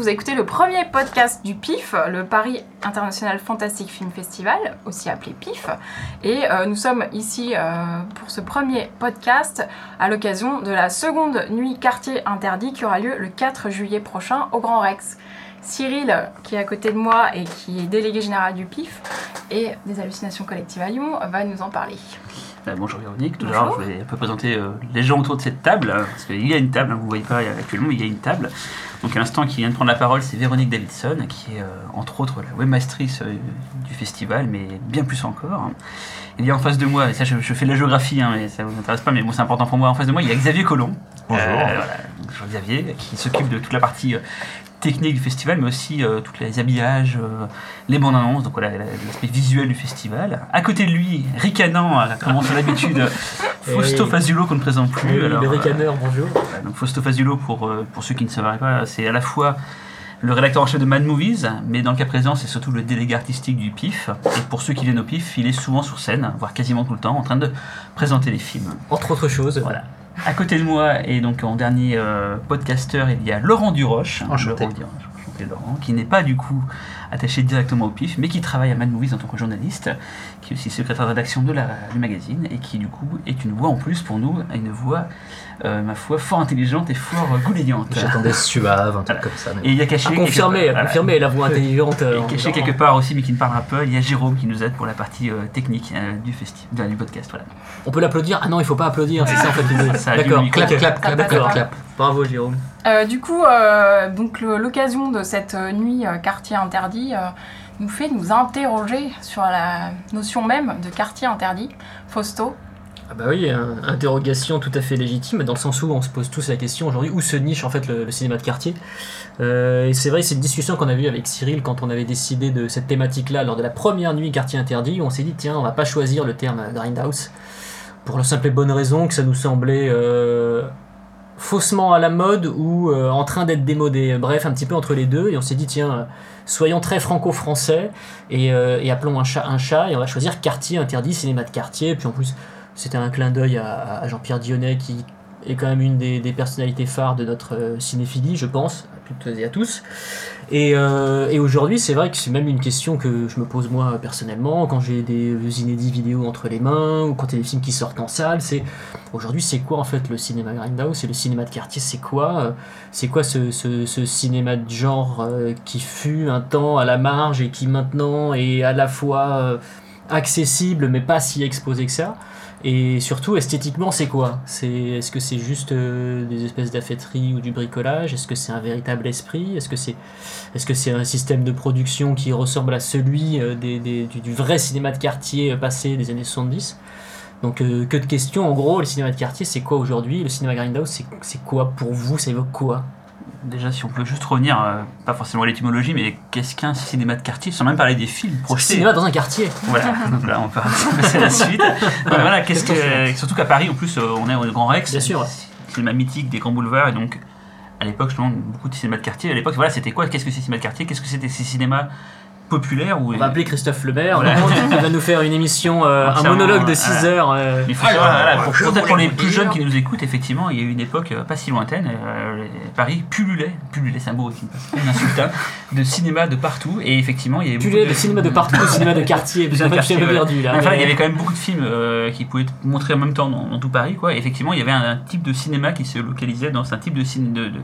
vous écoutez le premier podcast du PIF, le Paris International Fantastic Film Festival, aussi appelé PIF. Et euh, nous sommes ici euh, pour ce premier podcast à l'occasion de la seconde nuit quartier interdit qui aura lieu le 4 juillet prochain au Grand Rex. Cyril, qui est à côté de moi et qui est délégué général du PIF et des hallucinations collectives à Lyon, va nous en parler. Euh, bonjour Véronique, tout d'abord je vais un peu présenter euh, les gens autour de cette table, euh, parce qu'il y a une table, hein, vous ne voyez pas actuellement, mais il y a une table. Donc à l'instant qui vient de prendre la parole, c'est Véronique Davidson, qui est euh, entre autres la webmastrice euh, du festival, mais bien plus encore. hein. Il y a en face de moi, et ça je, je fais de la géographie, hein, mais ça vous intéresse pas, mais bon c'est important pour moi, en face de moi il y a Xavier Collomb. Bonjour. Euh, voilà, bonjour Xavier, qui s'occupe de toute la partie technique du festival, mais aussi euh, tous les habillages, euh, les bandes annonces, donc voilà la- l'aspect visuel du festival. À côté de lui, ricanant, euh, comme on l'habitude, Fausto Fazulo qu'on ne présente plus. Alors, les ricaneurs, bonjour. donc Fausto Fazulo, pour, pour ceux qui ne sauraient pas, c'est à la fois le rédacteur en chef de Mad Movies, mais dans le cas présent, c'est surtout le délégué artistique du PIF. Et pour ceux qui viennent au PIF, il est souvent sur scène, voire quasiment tout le temps, en train de présenter les films. Entre autres choses. Voilà. À côté de moi, et donc en dernier euh, podcasteur, il y a Laurent Duroche. Enchanté. Laurent enchanté Laurent, qui n'est pas du coup attaché directement au PIF, mais qui travaille à Mad Movies en tant que journaliste, qui est aussi secrétaire de rédaction de la, du magazine, et qui du coup est une voix en plus pour nous, une voix, euh, ma foi, fort intelligente et fort euh, goulayante. J'attendais suave, un truc comme ça. mais Et il y a caché... À quelque confirmer, à voilà. la voix intelligente. euh, Et caché quelque part aussi, mais qui ne parlera pas, il y a Jérôme qui nous aide pour la partie euh, technique euh, du festival, du podcast. Voilà. On peut l'applaudir? Ah non, il faut pas applaudir, c'est ça en fait l'idée. D'accord, Clap, clap, clap, clap, clap. Bravo Jérôme. Euh, du coup, euh, donc l'occasion de cette euh, nuit euh, quartier interdit euh, nous fait nous interroger sur la notion même de quartier interdit. Fausto, Ah bah oui, interrogation tout à fait légitime, dans le sens où on se pose tous la question aujourd'hui où se niche en fait le, cinéma de quartier? Euh, et c'est vrai, c'est une discussion qu'on a eue avec Cyril quand on avait décidé de cette thématique-là lors de la première nuit quartier interdit, où on s'est dit tiens, on va pas choisir le terme grindhouse pour la simple et bonne raison que ça nous semblait euh, faussement à la mode ou euh, en train d'être démodé. Bref, un petit peu entre les deux, et on s'est dit tiens, soyons très franco-français et, et appelons un chat un chat, et on va choisir quartier interdit, cinéma de quartier, puis en plus c'était un clin d'œil à, Jean-Pierre Dionnet qui est quand même une des, personnalités phares de notre euh, cinéphilie, je pense, à toutes et à tous. Et, euh, et aujourd'hui, c'est vrai que c'est même une question que je me pose moi personnellement quand j'ai des inédits vidéos entre les mains ou quand il y a des films qui sortent en salle. C'est aujourd'hui, c'est quoi en fait le cinéma grindhouse C'est le cinéma de quartier, c'est quoi euh, C'est quoi ce, ce, cinéma de genre qui fut un temps à la marge et qui maintenant est à la fois accessible mais pas si exposé que ça? Et surtout, esthétiquement, c'est quoi? C'est Est-ce que c'est juste euh, des espèces d'affaîteries ou du bricolage? Est-ce que c'est un véritable esprit? Est-ce que c'est est -ce c'est un système de production qui ressemble à celui euh, des, des- du, vrai cinéma de quartier euh, passé des années 70 Donc, que de questions. En gros, le cinéma de quartier, c'est quoi aujourd'hui? Le cinéma Grindhouse, c'est quoi pour vous? Ça évoque quoi? Déjà, si on peut juste revenir, euh, pas forcément à l'étymologie, mais qu'est-ce qu'un cinéma de quartier Sans même parler des films projetés. Cinéma dans un quartier Voilà, donc là, on peut passer à la suite. Voilà, qu'est-ce que, surtout qu'à Paris, en plus, euh, on est au Grand Rex. Bien sûr. Cinéma mythique des grands boulevards, et donc, à l'époque, justement, beaucoup de cinéma de quartier. À l'époque, voilà, c'était quoi Qu'est-ce que c'est cinéma de quartier? Qu'est-ce que c'était ces cinémas? Populaires où On va appeler Christophe Lebert, Voilà. il va nous faire une émission, euh, un monologue de voilà. 6 heures. euh, Il faut Ah, voilà, pour- je les plus jeunes qui nous écoutent, effectivement, il y a eu une époque euh, pas si lointaine, euh, Paris pullulait, pullulait c'est un mot aussi, hein, de cinéma de partout, et effectivement, il y avait le cinéma de partout, le cinéma de quartier, Cinéma de quartier, perdu là. Enfin, mais- il y avait quand même beaucoup de films euh, qui pouvaient être montrés en même temps dans, dans tout Paris, quoi. Et effectivement, il y avait un, un type de cinéma qui se localisait dans un type de ciné de, de,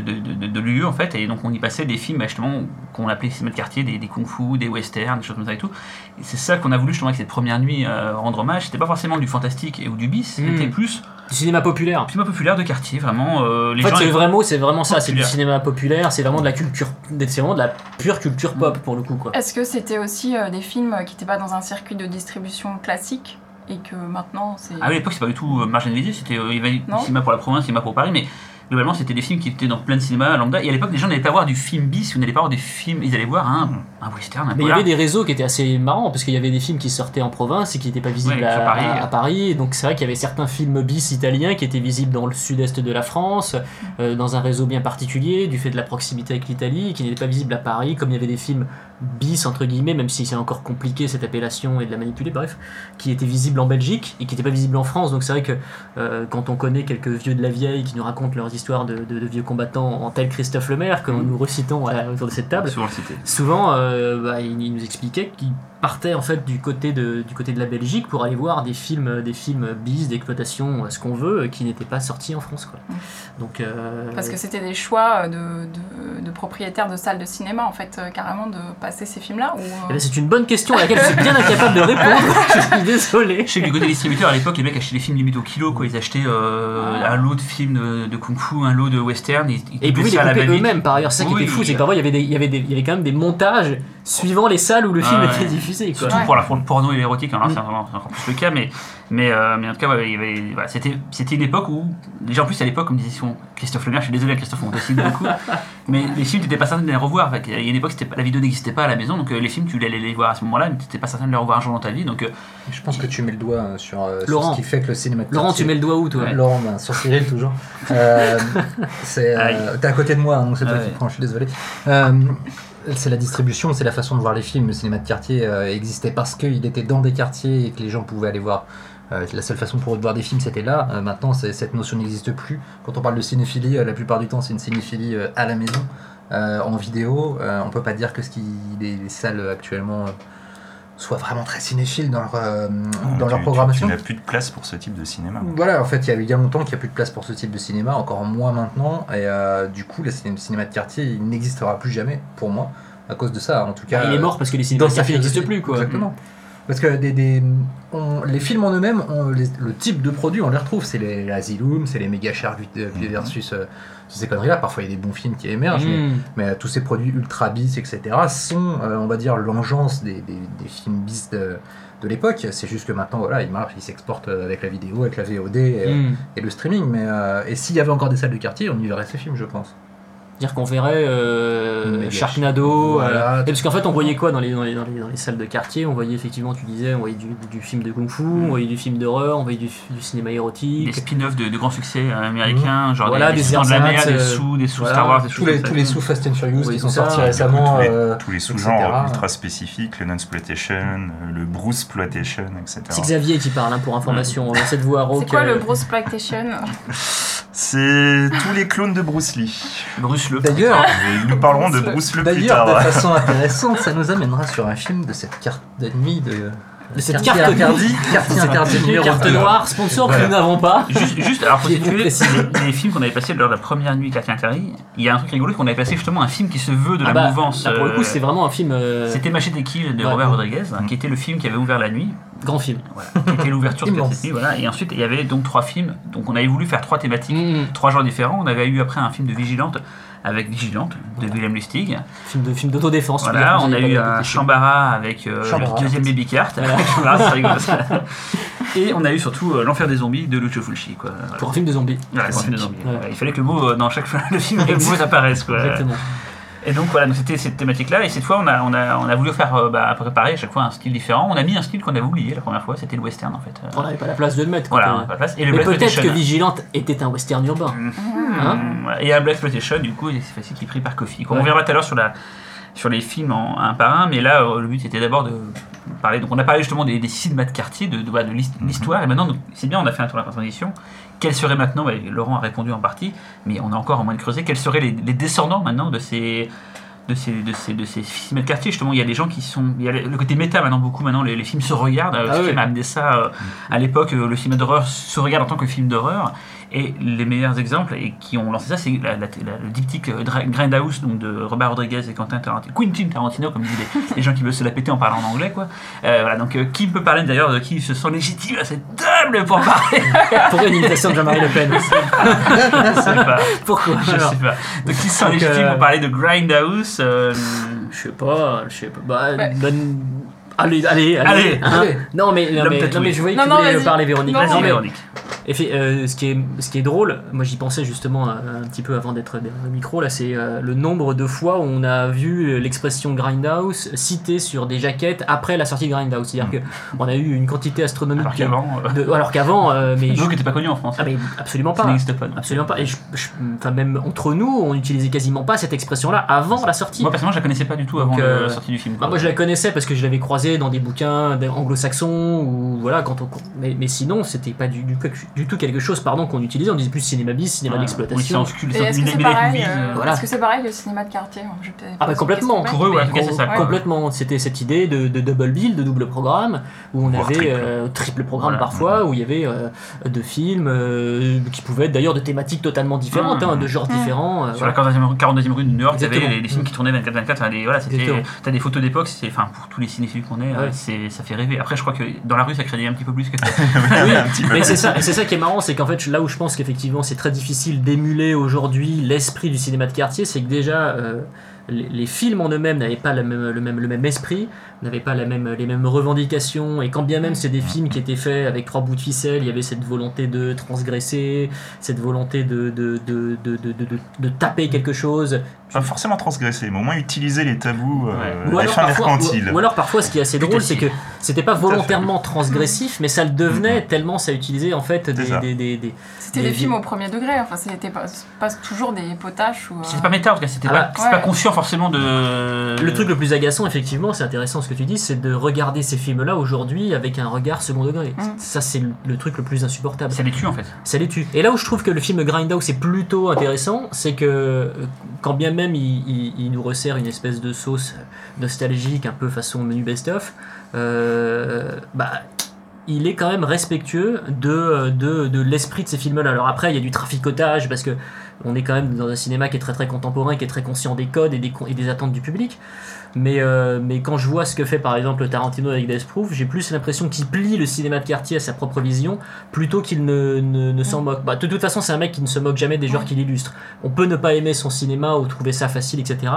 de, de, de- de lieu, en fait. Et donc, on y passait des films, bah, justement, qu'on appelait cinéma de quartier, des, des kung-fu, des westerns, des choses comme ça et tout. Et c'est ça qu'on a voulu, justement, avec cette première nuit, euh, rendre hommage. C'était pas forcément du fantastique et ou du bis, Mm. c'était plus Du cinéma populaire. un cinéma populaire de quartier, vraiment. euh, les En fait, gens c'est le vrai mot, c'est vraiment ça, c'est du cinéma populaire, c'est vraiment de la culture, c'est vraiment de la pure culture pop pour le coup quoi. est-ce que c'était aussi euh, des films qui n'étaient pas dans un circuit de distribution classique et que maintenant c'est. Ah oui, à l'époque, c'est pas du tout euh, marginalisé, c'était euh, il y avait du Non. cinéma pour la province, cinéma pour Paris, mais globalement, c'était des films qui étaient dans plein de cinémas lambda. Et à l'époque, les gens n'allaient pas voir du film bis, ou n'allaient pas voir des films, ils allaient voir un, un western, un Mais il y avait des réseaux qui étaient assez marrants parce qu'il y avait des films qui sortaient en province et qui n'étaient pas visibles Ouais, à, Paris. à- à Paris. Et Donc c'est vrai qu'il y avait certains films bis italiens qui étaient visibles dans le sud-est de la France, euh, dans un réseau bien particulier, du fait de la proximité avec l'Italie, qui n'étaient pas visibles à Paris, comme il y avait des films bis entre guillemets, même si c'est encore compliqué cette appellation et de la manipuler, bref, qui étaient visibles en Belgique et qui n'étaient pas visibles en France. Donc c'est vrai que euh, quand on connaît quelques vieux de la vieille qui nous racontent leurs histoires de, de- de vieux combattants en tel Christophe Lemaire, que nous recitons à- autour de cette table, Souvent cité. souvent euh, bah, il, il nous expliquait qu'il partait en fait du côté de, du côté de la Belgique pour aller voir des films, des films bis, d'exploitation, euh, ce qu'on veut, euh, qui n'étaient pas sortis en France. Quoi. Donc, euh, Parce que c'était des choix de, de, de propriétaires de salles de cinéma, en fait, euh, carrément, de passer ces films-là. Ou, euh, eh ben, c'est une bonne question à laquelle je suis bien incapable de répondre. je suis désolé. Je sais que du côté distributeur, à l'époque, les mecs achetaient des films limite au kilo, quoi. Ils achetaient euh, Ah. un lot de films de, de kung-fu, un lot de western. Ils, ils Et ils coupaient pouvaient les eux-mêmes par ailleurs, c'est ça qui Oui, était fou, c'est que parfois il y, avait des, il, y avait des, il y avait quand même des montages suivant les salles où le Ah film ouais. était diffusé. Quoi. Surtout Ouais. pour, la, pour le porno et l'érotique, alors là, Mm. c'est encore plus le cas, mais, mais, euh, mais en tout cas, ouais, il c'était, c'était une époque où, déjà en plus à l'époque, comme disait Christophe Lemaire, je suis désolé Christophe, on décide beaucoup, mais les films, tu n'étais pas certain de les revoir. Fait qu'il y a une époque, c'était pas- la vidéo n'existait pas à la maison, donc euh, les films, tu allais les voir à ce moment-là, mais tu n'étais pas certain de les revoir un jour dans ta vie, donc euh, Je pense que tu mets le doigt sur, euh, sur Laurent. ce qui fait que le cinéma Laurent, tu mets le doigt où toi Ouais. Laurent, ben, sur Cyril toujours. Euh, c'est, euh, t'es à côté de moi, hein, donc c'est toi Ah qui ouais. prends, je suis désolé. C'est la distribution, c'est la façon de voir les films. Le cinéma de quartier euh, existait parce qu'il était dans des quartiers et que les gens pouvaient aller voir. Euh, la seule façon pour voir des films, c'était là. Euh, maintenant, cette notion n'existe plus. Quand on parle de cinéphilie, la plupart du temps, c'est une cinéphilie à la maison, en vidéo. On peut pas dire que ce qui, les, les salles actuellement soient vraiment très cinéphiles dans leur, euh, dans Tu- leur tu- programmation. Tu, n'as plus de place pour ce type de cinéma. Voilà, en fait, il y a eu il y a longtemps qu'il n'y a plus de place pour ce type de cinéma, encore moins maintenant. Et euh, du coup, le ciné- cinéma de quartier, il n'existera plus jamais, pour moi, à cause de ça. En tout cas, Bah, Il est mort parce que les dans cinémas de quartier n'existent plus. Quoi. Exactement. Parce que des, des- on- les films en eux-mêmes, le type de produit, on les retrouve. C'est les Asylum, c'est les méga chars Mhm. versus euh, ces conneries-là. Parfois, il y a des bons films qui émergent, mais Mmh. mais euh, tous ces produits ultra bis, etc., sont, euh, on va dire, l'engeance des, des- des films bis de, de l'époque. C'est juste que maintenant, voilà, ils marchent, ils s'exportent euh, avec la vidéo, avec la VOD et, euh, Mmh. et le streaming. Mais, euh, et s'il y avait encore des salles de quartier, on y verrait ces films, je pense. Dire qu'on verrait euh, Sharknado. Voilà. euh, et parce qu'en fait, on voyait quoi dans les, dans, les, dans, les, dans les salles de quartier? On voyait effectivement, tu disais, on voyait du, du film de kung-fu, on voyait du film d'horreur, on voyait du, du cinéma des érotique. spin-offs de, de grands succès euh, américains, genre Voilà, des, des des, Sous de la mer, des sous, des sous voilà, Star Wars, des Tous les, ça. tous les sous Fast and Furious Oui, qui sont sortis récemment. tous les, euh, tous les etc. sous-genres ultra spécifiques, le non-exploitation, euh, le Bruce-ploitation, etc. C'est Xavier qui parle, hein, pour information. On essaie de voir C'est Rock, quoi euh, le Bruce Plantation C'est tous les clones de Bruce Lee. Bruce le D'ailleurs, nous parlerons de Bruce le plus D'ailleurs, tard. de façon intéressante, ça nous amènera sur un film de cette carte d'ennemi de. De cette carte interdit, quartier interdit Une numéro carte 2. noire, sponsor que nous n'avons pas. Juste, juste, alors pour situer les, films qu'on avait passés lors de la première nuit Quartier Interdit, il y a un truc rigolo qu'on avait passé justement un film qui se veut de Ah la bah, mouvance. là, pour le coup, euh, c'était vraiment un film. euh, C'était Machete des Kills de Ouais. Robert Rodriguez, Mm. qui était le film qui avait ouvert la nuit, grand film. voilà, qui était l'ouverture de cette nuit, voilà. Et ensuite, il y avait donc trois films. Donc, on avait voulu faire trois thématiques, Mmh. trois genres différents. On avait eu après un film de Vigilante avec Vigilante de Willem Lustig. Film de film d'autodéfense. Voilà, on a eu un de- Chambara avec euh, Chambara. le deuxième Baby Cart. Et on a eu surtout euh, L'Enfer des zombies de Lucio Fulci. Quoi. Pour un film de zombies. Voilà, pour un film de zombies. Ouais. Il fallait que le mot, euh, dans chaque de film, le mot apparaisse. Quoi. Exactement. Et donc voilà, c'était cette thématique-là. Et cette fois, on a, on a, on a voulu faire euh, bah, préparer à chaque fois un style différent. On a mis un style qu'on avait oublié la première fois, c'était le western en fait. Euh, On n'avait pas la place de le mettre. voilà, on pas de place. Et le Mais peut-être que. Vigilante était un western urbain. Hein Mmh, voilà. Et un Black Exploitation, du coup, c'est facile qui est pris par Kofi. quoi. On Ouais. verra tout à l'heure sur, la, sur les films en, un par un, mais là, euh, le but était d'abord de parler. Donc, on a parlé justement des, des cinémas de quartier, de, de, l'his- l'histoire, et maintenant, c'est bien, on a fait un tour de la transition. Quels seraient maintenant, ouais, Laurent a répondu en partie, mais on a encore en moins de creuser, quels seraient les, les descendants maintenant de ces. De ces, de, ces, de ces cinémas de quartier, justement, il y a des gens qui sont. Il y a le côté méta maintenant, beaucoup maintenant, les, les films se regardent. euh, Ah ce qui oui. m'a amené ça euh, à l'époque, euh, le cinéma d'horreur se regarde en tant que film d'horreur. Et les meilleurs exemples et qui ont lancé ça, c'est la- la- la- le diptyque euh, Grindhouse donc de Robert Rodriguez et Quentin Tarantino, Quentin Tarantino, comme disent les, les gens qui veulent se la péter en parlant en anglais, quoi. Euh, voilà, donc euh, qui peut parler d'ailleurs de qui se sent légitime à cette table pour parler? Pour une imitation de Jean-Marie Le Pen. Je sais pas. Pourquoi Je alors sais pas. Donc qui se sent légitime euh, pour parler de Grindhouse euh, Je sais pas, je sais pas. Bah, Ouais. bonne- Allez, allez, allez. Allez, hein. allez. Non, mais, non, mais, non, mais je voyais que Non, tu voulais parler, Véronique. Non, Véronique. Et fait, euh, ce, qui est, ce qui est drôle, moi j'y pensais justement euh, un petit peu avant d'être derrière le micro, là, c'est euh, le nombre de fois où on a vu l'expression Grindhouse citée sur des jaquettes après la sortie de Grindhouse. C'est-à-dire qu'on a eu une quantité astronomique. Alors qu'avant, euh, alors qu'avant, mais, donc qui n'était pas connu en France. ah, mais absolument Ça pas. n'existe pas. non. Absolument pas. Et je- je- enfin, même entre nous, on n'utilisait quasiment pas cette expression-là avant la sortie. Moi personnellement, je la connaissais pas du tout avant la sortie du film. Bah, quoi. moi je la connaissais parce que je l'avais croisée dans des bouquins anglo-saxons ou voilà quand on mais, mais sinon c'était pas du, du tout du tout quelque chose pardon qu'on utilisait. On disait plus cinéma bis, cinéma Voilà. Oui, c'est d'exploitation. Et est-ce que pareil, euh, Voilà. Est-ce que c'est pareil le cinéma de quartier Ah bah complètement, Pour eux, ouais, ça. Complètement. C'était cette idée de, de double bill, de double programme, où on avait triple. euh, triple programme Voilà. parfois, où il y avait euh, de films euh, qui pouvaient être d'ailleurs de thématiques totalement différentes, Mmh. hein, de genres Mmh. différents. euh, Sur la voilà. 42e, 42e rue de New York, il y avait les, les films qui tournaient 24-24. Enfin, des- voilà, c'était- t'as des photos d'époque, c'est, enfin, pour tous les cinéphiles qu'on est, ça fait rêver. Après, je crois que dans la rue, ça crée un petit peu plus que Oui, un petit peu. mais c'est ça, ça qui est marrant, c'est qu'en fait là où je pense qu'effectivement c'est très difficile d'émuler aujourd'hui l'esprit du cinéma de quartier, c'est que déjà euh, les, films en eux-mêmes n'avaient pas le même esprit, n'avaient pas la même, les mêmes revendications, et quand bien même c'est des films qui étaient faits avec trois bouts de ficelle, il y avait cette volonté de transgresser, cette volonté de, de, de, de, de, de- de taper quelque chose, Pas forcément transgresser, mais au moins utiliser les tabous euh, ou alors, parfois, ou, ou alors parfois ce qui est assez drôle c'est que c'était pas volontairement transgressif mais ça le devenait tellement ça utilisait en fait des, des, des, des- C'était des- des films au premier degré, enfin c'était pas, pas toujours des potaches ou. euh, C'était pas méta, en tout cas, c'était Ah pas, bah, pas conscient forcément de. Le truc le plus agaçant, effectivement, c'est intéressant ce que tu dis, c'est de regarder ces films-là aujourd'hui avec un regard second degré. Mm. Ça, c'est le, le truc le plus insupportable. Ça les tue en fait. Ça les tue. Et là où je trouve que le film Grindhouse est plutôt intéressant, c'est que euh, quand bien même il, il- il nous resserre une espèce de sauce nostalgique, un peu façon menu best-of, euh, bah, il est quand même respectueux de, de, de l'esprit de ces films-là. Alors après, il y a du traficotage parce que on est quand même dans un cinéma qui est très très contemporain, qui est très conscient des codes et des, et des attentes du public. Mais, euh, mais quand je vois ce que fait par exemple Tarantino avec Death Proof, j'ai plus l'impression qu'il plie le cinéma de quartier à sa propre vision plutôt qu'il ne, ne, ne s'en moque. Bah, de toute façon, c'est un mec qui ne se moque jamais des genres qu'il illustre. On peut ne pas aimer son cinéma ou trouver ça facile, etc.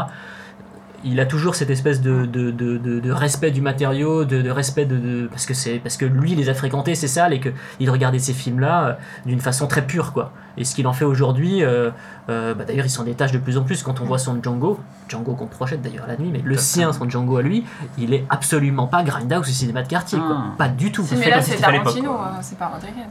Il a toujours cette espèce de, de, de, de- respect du matériau, de, de respect de, parce que c'est parce que lui il les a fréquentés, c'est ça, et que il regardait ces films-là euh, d'une façon très pure, quoi. Et ce qu'il en fait aujourd'hui, euh, euh, bah, d'ailleurs, il s'en détache de plus en plus quand on voit son Django, Django qu'on projette d'ailleurs la nuit, mais le sien, son Django à lui, il est absolument pas Grindhouse ou cinéma de quartier, quoi. Ah. Pas du tout. Si, mais là c'est Tarantino, euh, c'est pas Rodriguez.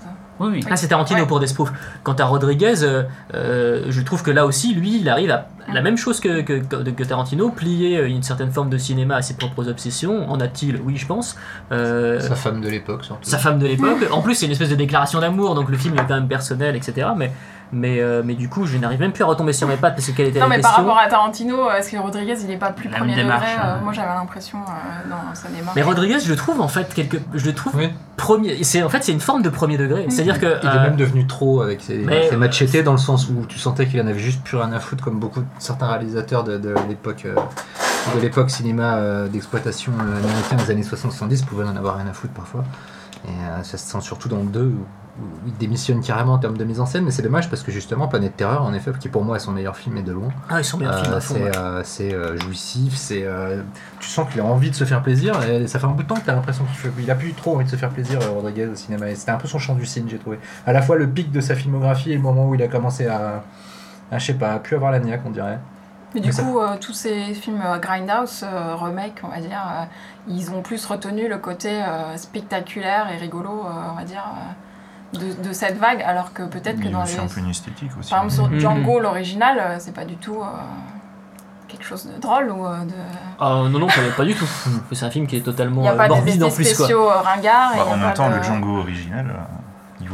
Oui, oui. Ah, c'est Tarantino Ouais. pour Death Proof. Quant à Rodriguez, euh, euh, je trouve que là aussi, lui, il arrive à la même chose que, que, que- que Tarantino, plier une certaine forme de cinéma à ses propres obsessions. En a-t-il? Oui, je pense. Euh, Sa femme de l'époque, surtout. sa femme de l'époque. En plus, c'est une espèce de déclaration d'amour, donc le film est quand même personnel, etc. Mais, mais, euh, mais du coup, je n'arrive même plus à retomber sur mes pattes parce que quelle était Non la mais par rapport à Tarantino, est-ce que Rodriguez il est pas plus La premier degré euh, hein. Moi j'avais l'impression euh, dans sa démarche. Mais Rodriguez, je le trouve en fait quelque, je le trouve Oui. premier. C'est en fait c'est une forme de premier degré. C'est-à-dire que Il est euh, même devenu trop avec ses, mais- ses machetés dans le sens où tu sentais qu'il en avait juste plus rien à foutre, comme beaucoup de certains réalisateurs de, de l'époque euh, de l'époque cinéma euh, d'exploitation euh, américain des années 60-70 pouvaient en avoir rien à foutre parfois. Et euh, ça se sent surtout dans le 2 où, où il démissionne carrément en termes de mise en scène, mais c'est dommage parce que justement Planète Terreur, en effet, qui pour moi est son meilleur film et de loin, ah, ils sont bien euh, c'est ouais. euh, euh, jouissif, c'est euh, tu sens qu'il a envie de se faire plaisir et ça fait un bout de temps que tu as l'impression qu'il a plus trop envie de se faire plaisir Rodriguez au cinéma et c'était un peu son champ du cygne j'ai trouvé. À la fois le pic de sa filmographie et le moment où il a commencé à, à je sais pas, à plus avoir la niaque on dirait. Mais du Mais ça- coup, euh, tous ces films euh, Grindhouse, euh, remake, on va dire, euh, ils ont plus retenu le côté euh, spectaculaire et rigolo, euh, on va dire, euh, de, de cette vague, alors que peut-être que Il a dans les... un peu une esthétique aussi. Par exemple, sur Mhm. Django, l'original, euh, c'est pas du tout euh, quelque chose de drôle ou euh, de... Ah, non, non, pas, pas du tout. C'est un film qui est Il totalement n'y a pas morbide en plus, quoi. spéciaux euh, ringards. et Bah, il y a en pas même temps, de- le Django original,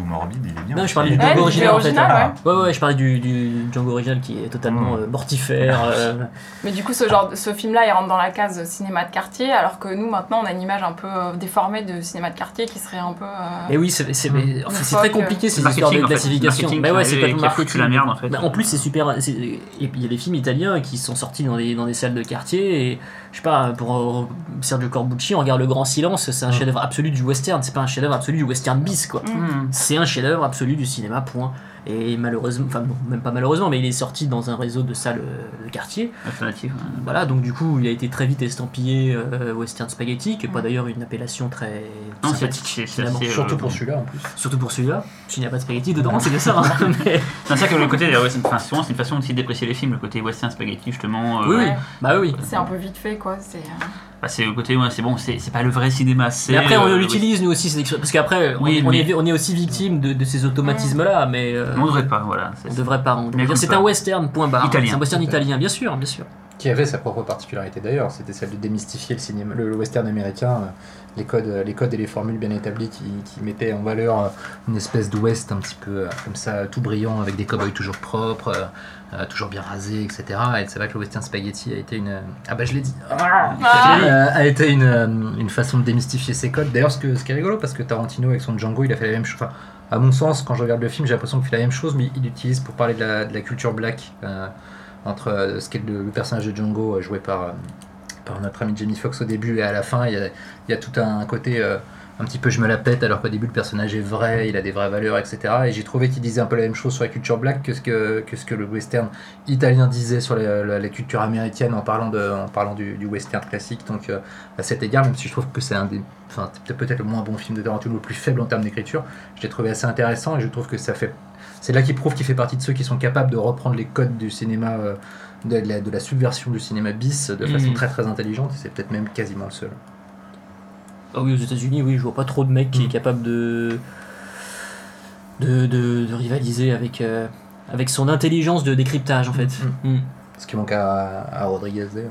morbide, il est bien. Non, je parlais du Django original en fait. original, ouais. Ouais, ouais, je parlais du, du Django original qui est totalement Mm. euh, mortifère. euh, Mais du coup, ce, genre, ce film-là, il rentre dans la case cinéma de quartier, alors que nous, maintenant, on a une image un peu euh, déformée de cinéma de quartier qui serait un peu... euh, Et oui, c'est Une très compliqué ces C'est histoires de marketing, en fait. classification. Mais ouais, est c'est pas marketing. la merde, en fait. Bah, en plus, c'est super. c'est- Et puis il y a des films italiens qui sont sortis dans des, dans des salles de quartier. Et je sais pas, pour euh, Sergio Corbucci, on regarde Le Grand Silence, c'est un Mm. chef-d'œuvre absolu du western. C'est pas un chef-d'œuvre absolu du western bis, quoi. Mm. C'est un chef-d'œuvre absolu du cinéma, point. Et malheureusement, enfin, bon, même pas malheureusement, mais il est sorti dans un réseau de salles euh, de quartier. Alternative. hein. Voilà, donc du coup, il a été très vite estampillé euh, western spaghetti, qui est pas d'ailleurs une appellation très Non, c'est sympathique, c'est- Surtout euh, pour celui-là en plus. Surtout pour celui-là, s'il n'y a pas de spaghetti dedans, c'est bien ça. hein. Mais- C'est ça que le côté, ouais, c'est enfin, souvent c'est une façon aussi de déprécier les films, le côté western spaghetti justement. euh, Oui, oui. Ouais. Bah oui. C'est un peu vite fait, quoi. C'est... euh, bah, c'est le côté, ouais, c'est bon, c'est pas le vrai cinéma, c'est. Mais après, on euh, l'utilise nous aussi, parce qu'après, on- Oui, on, mais- est, on est aussi victime de, de ces automatismes-là, mais euh, On devrait pas, voilà. c'est- on devrait pas. on devrait Mais dire, écoute C'est un western, point barre. C'est un western italien, bien sûr, bien sûr. Qui avait sa propre particularité d'ailleurs, c'était celle de démystifier le, cinéma, le, western américain, euh, les codes, les codes et les formules bien établies qui, qui mettaient en valeur euh, une espèce d'ouest un petit peu euh, comme ça, tout brillant, avec des cow-boys toujours propres, euh, toujours bien rasés, etc. Et c'est vrai que le western spaghetti a été une... Ah bah je l'ai dit Ah. A été une, une façon de démystifier ses codes. D'ailleurs, ce, que, ce qui est rigolo, parce que Tarantino, avec son Django, il a fait la même chose. Enfin, à mon sens, quand je regarde le film, j'ai l'impression qu'il fait la même chose, mais il l'utilise pour parler de la, de la culture black, euh, entre euh, ce qu'est le, personnage de Django, euh, joué par, euh, par notre ami Jamie Foxx au début et à la fin. Il y a, tout un côté un petit peu je me la pète, alors qu'au début, le personnage est vrai, il a des vraies valeurs, etc. Et j'ai trouvé qu'il disait un peu la même chose sur la culture black que ce que, que, ce que le western italien disait sur la, la- culture américaine en parlant, de, en parlant du, du western classique. Donc, à cet égard, même si je trouve que c'est un des, enfin, peut-être le moins bon film de Tarantino, le plus faible en termes d'écriture, je l'ai trouvé assez intéressant et je trouve que ça fait, c'est là qu'il prouve qu'il fait partie de ceux qui sont capables de reprendre les codes du cinéma, euh, de, la, de la subversion du cinéma bis de façon Mhm. très très intelligente. Et c'est peut-être même quasiment le seul. Ah oui, aux États-Unis, oui, je vois pas trop de mecs qui Mm. est capable de de, de, de rivaliser avec euh, avec son intelligence de décryptage en fait. Mm. Ce qui manque à, à Rodriguez d'ailleurs.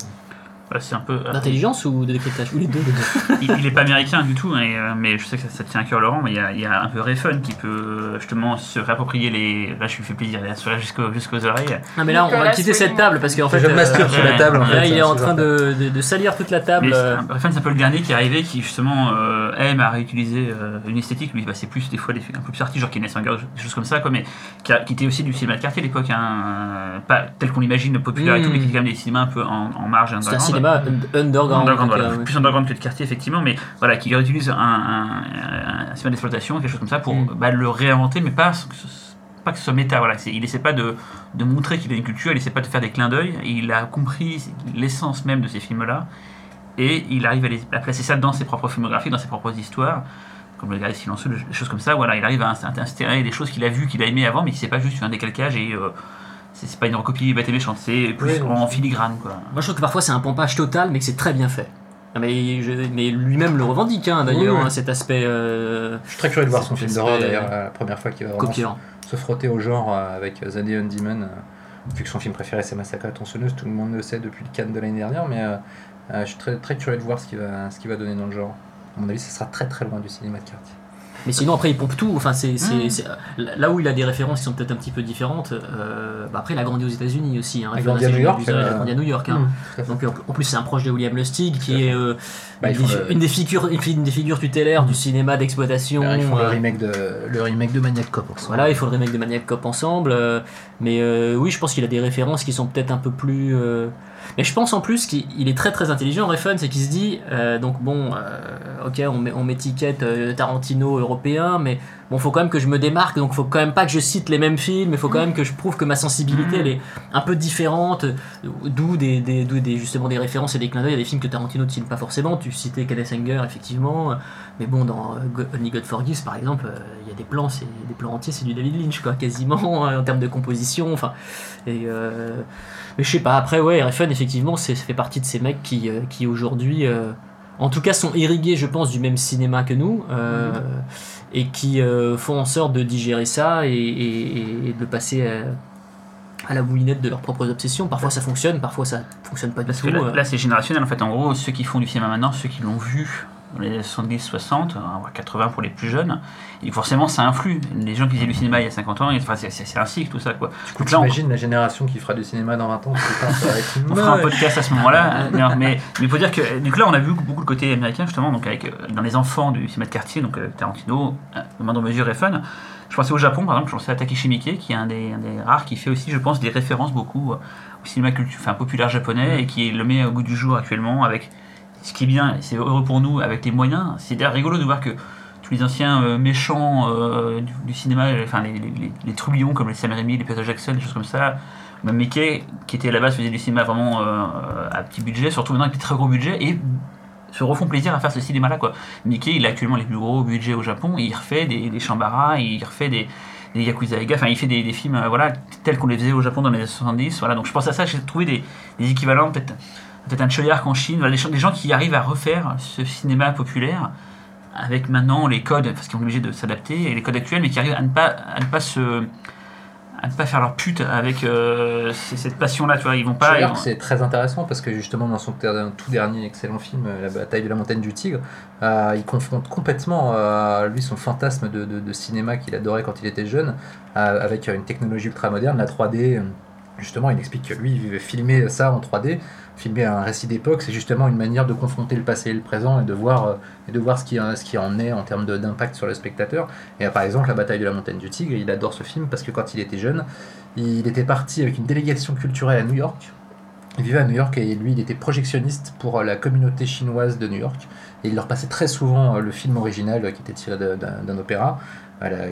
Voilà, c'est un peu. euh, D'intelligence ou de décryptage Ou les deux. il, il est pas américain du tout, mais, euh, mais je sais que ça, tient à cœur, Laurent. Mais il y a, il y a un peu Refn qui peut euh, justement se réapproprier les. Là, je lui fais plaisir, là, sur- jusqu'aux jusqu'aux oreilles. Non mais là on va Nicolas quitter cette table parce qu'en fait je euh, masturbe sur la table en fait. là il est ça, en c'est train de, de, de salir toute la table. Mais euh. c'est- c'est un peu le dernier qui est arrivé, qui justement euh, aime à réutiliser euh, une esthétique. Lui, bah, c'est plus des fois des, un peu plus arty, genre Kenneth Anger, des choses comme ça, quoi, mais qui, a- qui était aussi du cinéma de quartier à l'époque, hein, euh, pas tel qu'on l'imagine, populaire et tout, Mm. mais qui est quand même des cinémas un peu en, en marge. C'est un underground. Cinéma un- underground. Underground, voilà. euh, ouais. plus underground que de quartier effectivement, mais voilà, qui utilise un, un, un cinéma d'exploitation, quelque chose comme ça, pour Mm. bah, le réinventer, mais pas, que ce- pas que ce soit méta. Voilà. Il essaie pas de, de montrer qu'il a une culture, il essaie pas de faire des clins d'œil, il a compris l'essence même de ces films-là, et il arrive à, les- à placer ça dans ses propres filmographies, dans ses propres histoires. Comme le gars silencieux, des choses comme ça, voilà, il arrive à insérer des choses qu'il a vues, qu'il a aimées avant, mais qui c'est pas juste un décalcage et euh, c'est c'est pas une recopie bête et méchante, c'est plus Oui, en filigrane quoi. Moi je trouve que parfois c'est un pompage total mais que c'est très bien fait. Mais, je- mais lui-même le revendique hein, d'ailleurs, Oui, oui. hein, cet aspect euh, Je suis très curieux de voir son film d'horreur d'ailleurs, la première fois qu'il va vraiment se frotter au genre euh, avec The Neon Demon. euh, Vu que son film préféré c'est Massacre à la tronçonneuse, tout le monde le sait depuis le Cannes de l'année dernière, mais euh, euh, je suis très, très curieux de voir ce qu'il va, ce qu'il va donner dans le genre. À mon avis, ça sera très très loin du cinéma de quartier. Mais sinon après il pompe tout, enfin c'est, c'est- c'est- là où il a des références qui sont peut-être un petit peu différentes, euh, bah, après il a grandi aux États-Unis aussi. Hein, Il a grandi à New York, Il a euh, grandi à New York. hein. Mmh. Donc en en plus c'est un proche de William Lustig qui est euh, Bah, une, des- le- une des figures, une, une des figures tutélaires du cinéma d'exploitation. Alors, ils font le euh, remake de, le remake de Maniac Cop ensemble. Voilà, il faut le remake de Maniac Cop ensemble. euh, mais euh, oui, je pense qu'il a des références qui sont peut-être un peu plus. Mais je pense en plus qu'il il est très très intelligent, Refn, c'est qu'il se dit euh, donc bon, euh, ok, on, met, on m'étiquette euh, Tarantino européen, mais bon, faut quand même que je me démarque, donc faut quand même pas que je cite les mêmes films, il faut quand même que je prouve que ma sensibilité elle est un peu différente, d'où des, des, d'où des, justement des références et des clins d'œil à des films que Tarantino ne cite pas forcément. Tu citais Kenneth Anger, effectivement, mais bon, dans euh, Only God Forgives, par exemple, euh, il y a des plans, c'est des plans entiers, c'est du David Lynch, quoi, quasiment, en termes de composition. Enfin, et euh, mais je sais pas. Après, ouais, RFN, effectivement, c'est ça fait partie de ces mecs qui, euh, qui aujourd'hui, euh, en tout cas, sont irrigués, je pense, du même cinéma que nous, euh, et qui euh, font en sorte de digérer ça et, et- et de le passer à, la moulinette de leurs propres obsessions. Parfois, ça fonctionne, parfois, ça fonctionne pas du Parce tout. que là, là, c'est générationnel en fait. En gros, ceux qui font du cinéma maintenant, ceux qui l'ont vu dans les 70, 60, euh, 80 pour les plus jeunes, et forcément ça influe. Les gens qui faisaient du cinéma il y a 50 ans, enfin, c'est- un cycle tout ça quoi. Du coup, Donc on- la génération qui fera du cinéma dans 20 ans, putain, ça va être On fera un podcast à ce moment-là. Non, mais il faut dire que du coup là on a vu beaucoup le côté américain justement donc avec euh, dans les enfants du cinéma de quartier donc euh, Tarantino, euh, moindre mesure et fun. Je pensais au Japon par exemple, je pensais à Takeshi Miike qui est un des, un des rares qui fait aussi je pense des références beaucoup au cinéma culture, enfin populaire japonais et qui le met au goût du jour actuellement avec ce qui est bien, c'est heureux pour nous avec les moyens. C'est d'ailleurs rigolo de voir que tous les anciens euh, méchants euh, du, cinéma, enfin les, les, trublions comme les Sam Raimi, les Peter Jackson, des choses comme ça, même Mickey, qui était à la base faisait du cinéma vraiment euh, à petit budget, se retrouve maintenant avec des très gros budgets et se refont plaisir à faire ce cinéma-là. quoi. Mickey, il a actuellement les plus gros budgets au Japon, il refait des, des Shambara, il refait des, des Yakuza Eiga, enfin il fait des, des films voilà, tels qu'on les faisait au Japon dans les années 70. Voilà, donc je pense à ça, j'ai trouvé des, des équivalents, peut-être peut-être un Choyark en Chine, voilà, des, gens, qui arrivent à refaire ce cinéma populaire avec maintenant les codes, parce qu'ils sont obligés de s'adapter, et les codes actuels, mais qui arrivent à ne pas, à ne pas se à ne pas faire leur pute avec euh, cette passion-là, tu vois. Ils vont pas. ils c'est très intéressant parce que justement dans son tout dernier excellent film, euh, La bataille de la montagne du tigre, euh, il confronte complètement euh, lui son fantasme de, de- de cinéma qu'il adorait quand il était jeune avec une technologie ultra moderne, la 3D. Euh, Justement, il explique que lui, filmer ça en 3D, filmer un récit d'époque, c'est justement une manière de confronter le passé et le présent et de voir, euh, et de voir ce, qui, ce qui en est en termes d'impact sur le spectateur. Et euh, par exemple, La bataille de la montagne du tigre, il adore ce film parce que quand il était jeune, il était parti avec une délégation culturelle à New York. Il vivait à New York et lui, il était projectionniste pour euh, la communauté chinoise de New York. Et il leur passait très souvent euh, le film original euh, qui était tiré d'un opéra,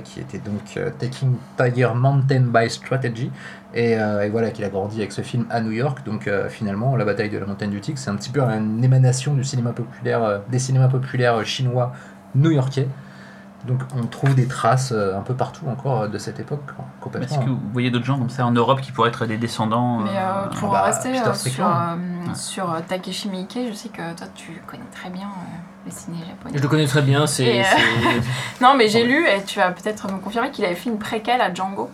qui était donc euh, Taking Tiger Mountain by Strategy. Et, euh, et voilà, qu'il a grandi avec ce film à New York. Donc euh, finalement, La bataille de la montagne du Tigre, c'est un petit peu une émanation du cinéma populaire, des cinémas populaires chinois new-yorkais. Donc on trouve des traces euh, un peu partout encore euh, de cette époque, Est-ce que vous voyez d'autres gens comme ça en Europe qui pourraient être des descendants Mais euh, pour bah, rester Peter euh, sur, euh, Ouais. sur Takeshi Miike, je sais que toi tu connais très bien euh, les ciné japonais. Je le connais très bien, euh, c'est- Non, mais j'ai lu et tu vas peut-être me confirmer qu'il avait fait une préquelle à Django.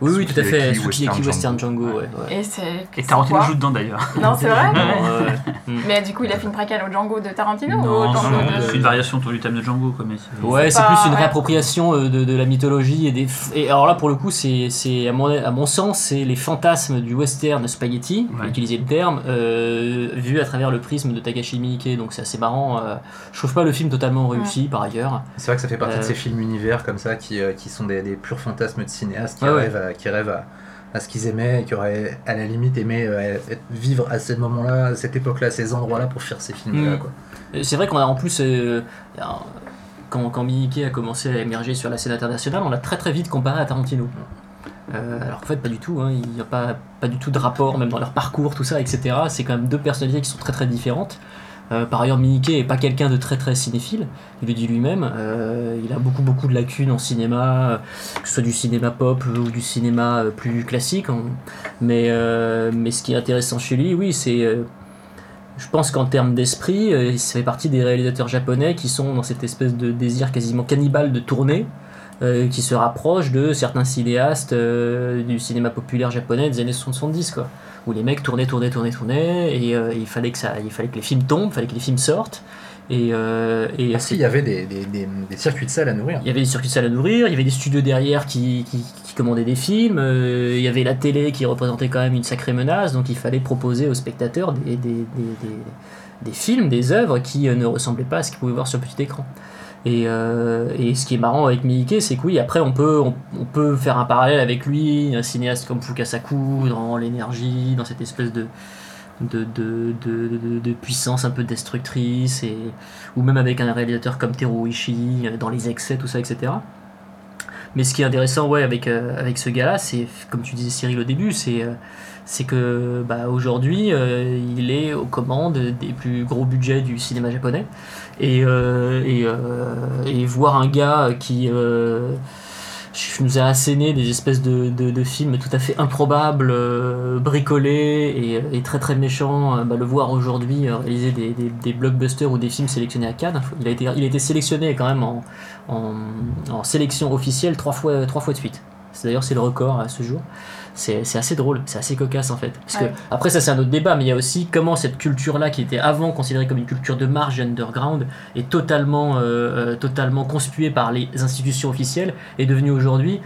Oui, oui, tout à fait. Sukiyaki Western Western Django, ouais. ouais. Et c'est. Et Tarantino joue dedans d'ailleurs. Non, c'est vrai ouais. Mais du coup, il a fait une préquelle au Django de Tarantino ou au Django de... c'est une variation autour du thème de Django. Quoi, mais c'est- Ouais, c'est pas- plus une ouais. réappropriation euh, de, de la mythologie et des. f- Et alors là, pour le coup, c'est, c'est à, mon, à mon sens, c'est les fantasmes du western spaghetti, Ouais. pour utiliser le terme, euh, vu à travers le prisme de Takashi Miike. Donc c'est assez marrant. euh. je trouve pas le film totalement réussi par ailleurs. C'est vrai que ça fait partie Euh, de ces films univers comme ça qui, euh, qui sont des, des purs fantasmes de cinéastes qui Ouais, ouais. rêvent, à, qui rêvent à, à ce qu'ils aimaient et qui auraient à la limite aimé euh, vivre à ce moment-là, à cette époque-là, à ces endroits-là pour faire ces films-là. Mm. Euh, C'est vrai qu'on a en plus. euh, quand, quand a commencé à émerger sur la scène internationale, on l'a très très vite comparé à Tarantino. Euh, alors qu'en fait, pas du tout. hein, Il n'y a pas, pas du tout de rapport, même dans leur parcours, tout ça, etc. C'est quand même deux personnalités qui sont très très différentes. Euh, par ailleurs, Miike est pas quelqu'un de très très cinéphile, il le dit lui-même. Euh, il a beaucoup beaucoup de lacunes en cinéma, euh, que ce soit du cinéma pop ou du cinéma plus classique. hein. Mais, mais ce qui est intéressant chez lui, oui, c'est. je pense qu'en termes d'esprit, il fait partie des réalisateurs japonais qui sont dans cette espèce de désir quasiment cannibale de tourner, qui se rapproche de certains cinéastes du cinéma populaire japonais des années 70, quoi. Où les mecs tournaient, tournaient, tournaient, tournaient, et euh, il, fallait que ça, il fallait que les films tombent, il fallait que les films sortent. Et, euh, et Parce qu'il y avait des, des, des, des circuits de salle à nourrir. il y avait des circuits de salle à nourrir, il y avait des studios derrière qui, qui, qui commandaient des films, euh, il y avait la télé qui représentait quand même une sacrée menace, donc il fallait proposer aux spectateurs des, films, des œuvres qui euh, ne ressemblaient pas à ce qu'ils pouvaient voir sur petit écran. Et, euh, et ce qui est marrant avec Miike, c'est que oui, après on peut, on, peut faire un parallèle avec lui, un cinéaste comme Fukasaku, dans l'énergie, dans cette espèce de, de, de, de, puissance un peu destructrice, ou même avec un réalisateur comme Teruo Ishii, euh, dans les excès, tout ça, etc. Mais ce qui est intéressant ouais, avec, euh, avec ce gars-là, c'est, comme tu disais Cyril au début, c'est, euh, c'est que bah, aujourd'hui, il est aux commandes des plus gros budgets du cinéma japonais. Et, euh, et, euh, et voir un gars qui euh, nous a asséné des espèces de, de, films tout à fait improbables, bricolés et, et très très méchants, bah, le voir aujourd'hui réaliser des, des, des blockbusters ou des films sélectionnés à Cannes, il a été, il a sélectionné quand même en, en, en sélection officielle trois fois, trois fois de suite. D'ailleurs, c'est le record à ce jour. C'est assez drôle, c'est assez cocasse en fait. Parce Ouais. que, après, ça c'est un autre débat, mais il y a aussi comment cette culture-là, qui était avant considérée comme une culture de marge underground, est totalement, euh, euh, totalement conspuée par les institutions officielles, est devenue aujourd'hui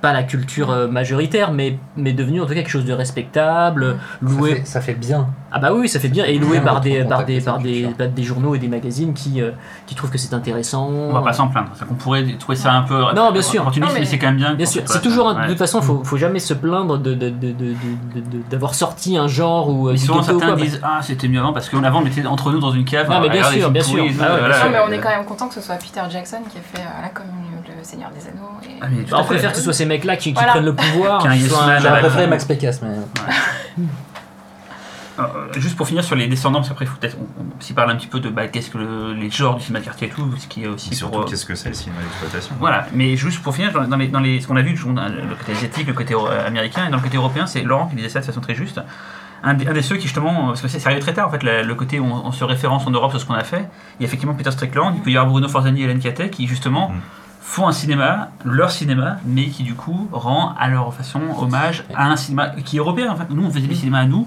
pas la culture euh, majoritaire, mais, mais devenue en tout cas quelque chose de respectable, Ça loué fait, ça fait bien. Ah bah oui, ça fait bien, et loué par des, par des, par des, par des journaux et des magazines qui, euh, qui trouvent que c'est intéressant. On va pas s'en plaindre. C'est qu'on pourrait trouver ça un peu. Non, bien sûr. mais- mais c'est quand même bien. Bien qu'on sûr, c'est toujours, de toute façon, faut, faut jamais se plaindre de, de, de, de- de- de- d'avoir sorti un genre ou euh, Mais souvent certains quoi. disent Ah, c'était mieux avant parce qu'avant on était entre nous dans une cave. Ah, mais bien sûr, bien sûr. Ah mais on est quand même content que ce soit Peter Jackson qui ait fait euh, la commune le Seigneur des Anneaux. Et... Ah, Bah, on préfère que ce soit ces mecs-là qui, prennent le pouvoir. Qui soient un- Max Pécasse, mais. Euh, juste pour finir sur les descendants, parce qu'après, il faut peut-être s'y parle un petit peu de bah, qu'est-ce que le- les genres du cinéma de quartier et tout, ce qui est aussi Et surtout, euh, qu'est-ce que c'est le cinéma d'exploitation Voilà, mais juste pour finir, dans les, dans les, ce qu'on a vu, le côté asiatique, le côté euh, américain, et dans le côté européen, c'est Laurent qui disait ça de façon très juste. Un des, un des ceux qui justement, parce que c'est arrivé très tard en fait, la- le côté où on, on se référence en Europe sur ce qu'on a fait. Il y a effectivement Peter Strickland, il peut y avoir Bruno Forzani et Hélène Catet qui justement Mm. font un cinéma, leur cinéma, mais qui du coup rend à leur façon hommage à un cinéma qui est européen. En fait. Nous, on faisait des cinémas à nous.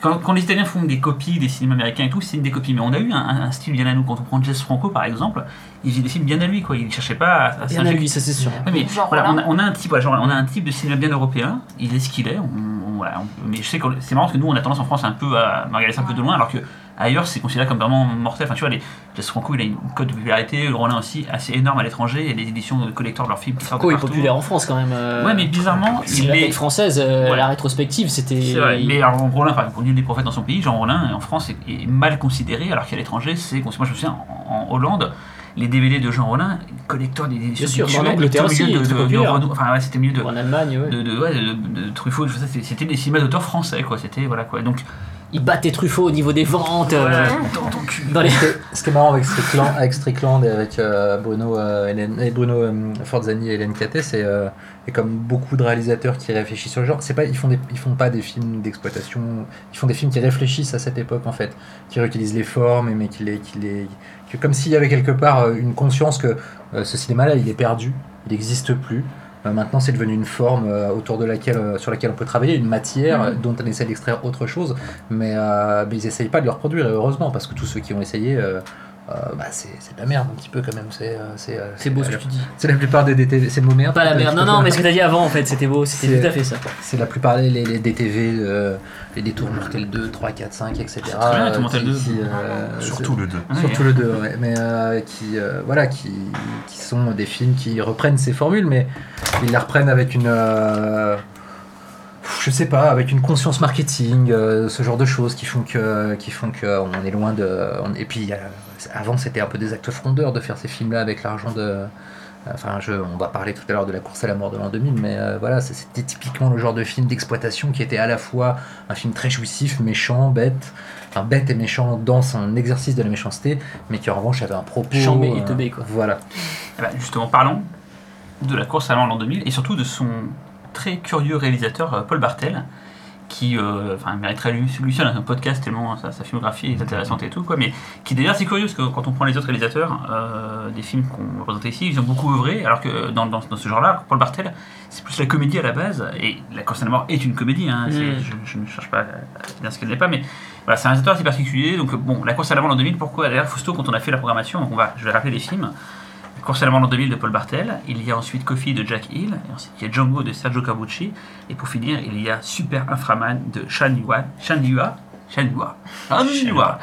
Quand, quand les Italiens font des copies des cinémas américains et tout, c'est des copies. Mais on a eu un, un style bien à nous. Quand on prend Jess Franco, par exemple, il faisait des films bien à lui. Quoi. Il ne cherchait pas à, à Bien à lui, ça c'est sûr. oui, mais Genre voilà, on, a, on a un type, genre, on a un type de cinéma bien européen. Il est ce qu'il est. On- voilà, on- mais je sais que c'est marrant parce que nous, on a tendance en France un peu à regarder ça un peu de loin, alors que ailleurs, c'est considéré comme vraiment mortel. Enfin, tu vois, les Jess Franco, il a une cote de popularité. Le Rollin aussi, assez énorme à l'étranger. A des éditions de collecteurs de leurs films Franco est populaire en France quand même. euh, Ouais, mais bizarrement, C'est la est. française, euh, Ouais. la rétrospective, c'était. Mais alors Rollin, par exemple, nul des prophètes dans son pays, Jean Rollin, en France, est, est mal considéré, alors qu'à l'étranger, c'est. Moi, je me souviens, en, en Hollande, les DVD de Jean Rollin, collecteur des éditions Bien sûr, en Angleterre aussi, de, de, de enfin, ouais, c'était milieu de, En Allemagne, ouais. de, de, ouais, de, de- de Truffaut, tout ça, c'était- des cinémas d'auteurs français, quoi. C'était, voilà, quoi. Donc, Ils battaient Truffaut au niveau des ventes. euh, voilà, dans ton cul. dans les... Ce qui est- Ce qui est marrant avec Strickland, avec Strickland et avec euh, Bruno, euh, Hélène- et Bruno euh, Forzani et Hélène Catet, c'est euh, et comme beaucoup de réalisateurs qui réfléchissent sur le genre, c'est pas ils font des, ils font pas des films d'exploitation, ils font des films qui réfléchissent à cette époque en fait, qui réutilisent les formes mais qui les, qui les que comme s'il y avait quelque part euh, une conscience que euh, ce cinéma-là il est perdu, il n'existe plus. Euh, maintenant, c'est devenu une forme autour de laquelle, sur laquelle on peut travailler, une matière euh, dont on essaie d'extraire autre chose, mais, mais ils essayent pas de le reproduire, et heureusement, parce que tous ceux qui ont essayé, bah, c'est c'est de la merde un petit peu quand même. C'est euh, c'est euh, C'est beau ce la- que tu dis. C'est la plupart des DTV, c'est le mot merde. Pas la merde. Non, non, mais ce que t'as dit avant, en fait, c'était beau. C'était C'est- tout à fait ça. C'est la plupart des les, les DTV, euh, les détours mortels 2, 3, 4, 5, etc. qui- 2. qui, euh, Surtout le 2. Ouais. Surtout le 2, ouais. mais euh, qui, euh, voilà, qui, qui sont des films qui reprennent ces formules, mais ils les reprennent avec une. Je sais pas, avec une conscience marketing, euh, ce genre de choses qui font que, qui font que on est loin de. on- et puis, euh, avant, c'était un peu des actes frondeurs de faire ces films-là avec l'argent de. Enfin, je, on va parler tout à l'heure de la course à la mort de l'an 2000, mais euh, voilà, c'était typiquement le genre de film d'exploitation qui était à la fois un film très jouissif, méchant, bête, enfin bête et méchant dans son exercice de la méchanceté, mais qui en revanche avait un propos. Chambé et euh, teubé, quoi. Voilà. Eh ben, justement, parlons de la course à l'an 2000 et surtout de son très curieux réalisateur euh, Paul Bartel qui euh, enfin, mériterait lui, lui seul un podcast tellement sa, sa filmographie est intéressante et tout quoi mais qui d'ailleurs c'est curieux parce que quand on prend les autres réalisateurs euh, des films qu'on représente ici ils ont beaucoup œuvré alors que dans, dans, dans ce genre là Paul Bartel c'est plus la comédie à la base et la course à la mort est une comédie hein, Mm. je, je ne cherche pas à dire ce qu'elle n'est pas mais voilà c'est un réalisateur assez particulier donc bon la course à la mort en 2000 pourquoi d'ailleurs Fausto quand on a fait la programmation donc on va je vais rappeler les films Course à la mort en 2000 de Paul Bartel, il y a ensuite Coffee de Jack Hill, et ensuite il y a Django de Sergio Cabucci, et pour finir il y a Super Inframan de Shan Yuan, Shan Yua, Shan Yua, Shan Yua,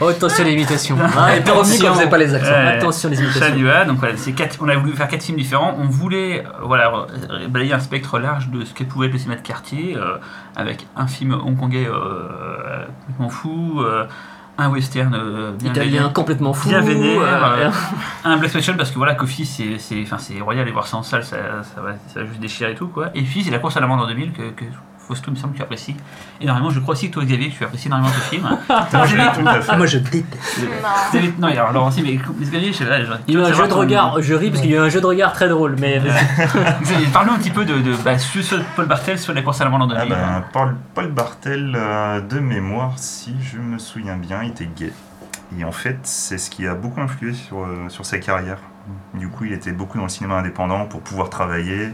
Oh, attention les imitations. Ah, revenu quand faisait pas les accents. Attention les Shan imitations. Yua, donc voilà, c'est quatre, on a voulu faire quatre films différents, on voulait euh, voilà, balayer un spectre large de ce que pouvait être le cinéma de quartier, euh, avec un film hongkongais euh, complètement fou, euh, un western euh, bien Italien vénère, complètement fou. bien vénère, euh, euh, un Black Special parce que voilà Coffee c'est c'est enfin c'est royal et voir ça en salle ça, ça va ça va juste déchirer et tout quoi et puis c'est la course à la mort en 2000 que, que Fausto il me semble que tu apprécies énormément je crois aussi que toi Xavier tu apprécies énormément ce film. Ah, moi je déteste. Non. Xavier- non alors Laurent aussi mais Xavier je sais pas je- Il y a eu un jeu de regard, je ris parce qu'il y a eu un jeu de regard très drôle, mais Xavier, parle-nous un petit peu de, de bah, de Paul Bartel soit de la course à la mort en 2000 Ah ben, Paul, Paul Bartel, euh, de mémoire, si je me souviens bien, était gay. Et en fait, c'est ce qui a beaucoup influé sur, euh, sur sa carrière. Du coup, il était beaucoup dans le cinéma indépendant pour pouvoir travailler.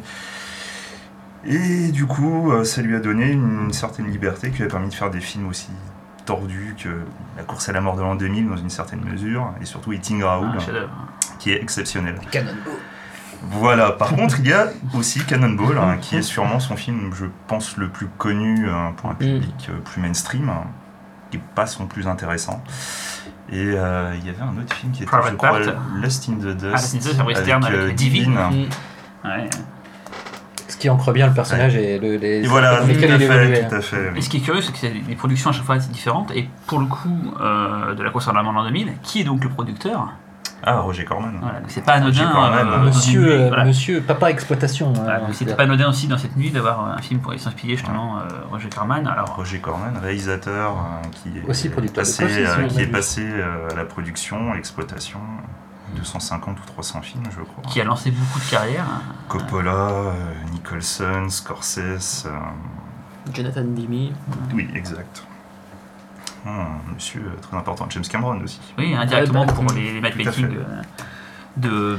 Et du coup, euh, ça lui a donné une certaine liberté qui lui a permis de faire des films aussi tordus que La course à la mort de l'an 2000 dans une certaine mesure, et surtout Eating Raoul, chef-d'œuvre. qui est exceptionnel. Cannonball. Voilà, par contre, il y a aussi Cannonball, hein, qui est sûrement son film, je pense, le plus connu hein, pour un public euh, plus mainstream, hein, qui n'est pas son plus intéressant. Et euh, il y avait un autre film qui était, Private je crois, Part. Lust in the Dust, Ah, in the Dust, un western avec euh, Divine. Divine. Mm. Ouais. Ce qui ancre bien le personnage et le, les. Et voilà, tout à fait, tout à fait. Et ce qui est curieux, c'est que c'est des productions à chaque fois assez différentes. Et pour le coup, euh, de la course à la mort en 2000, qui est donc le producteur? Ah, Roger Corman. Voilà, c'est pas anodin. J'ai quand même, euh, une Monsieur, euh, voilà. monsieur, papa exploitation. Voilà, euh, donc c'était pas anodin aussi dans cette nuit d'avoir un film pour s'inspirer justement euh, Roger Corman. Alors, Roger Corman, réalisateur euh, qui est Aussi producteur de passé, Coffee, si euh, on qui est passé euh, à la production, à l'exploitation, 250 ou 300 films, je crois. qui a lancé beaucoup de carrières. Coppola, euh, Nicholson, Scorsese. euh, Jonathan Demi. oui, exact. Hum, monsieur euh, très important, James Cameron aussi. Oui, indirectement Ouais, bah, pour les, les matchmaking. de. euh,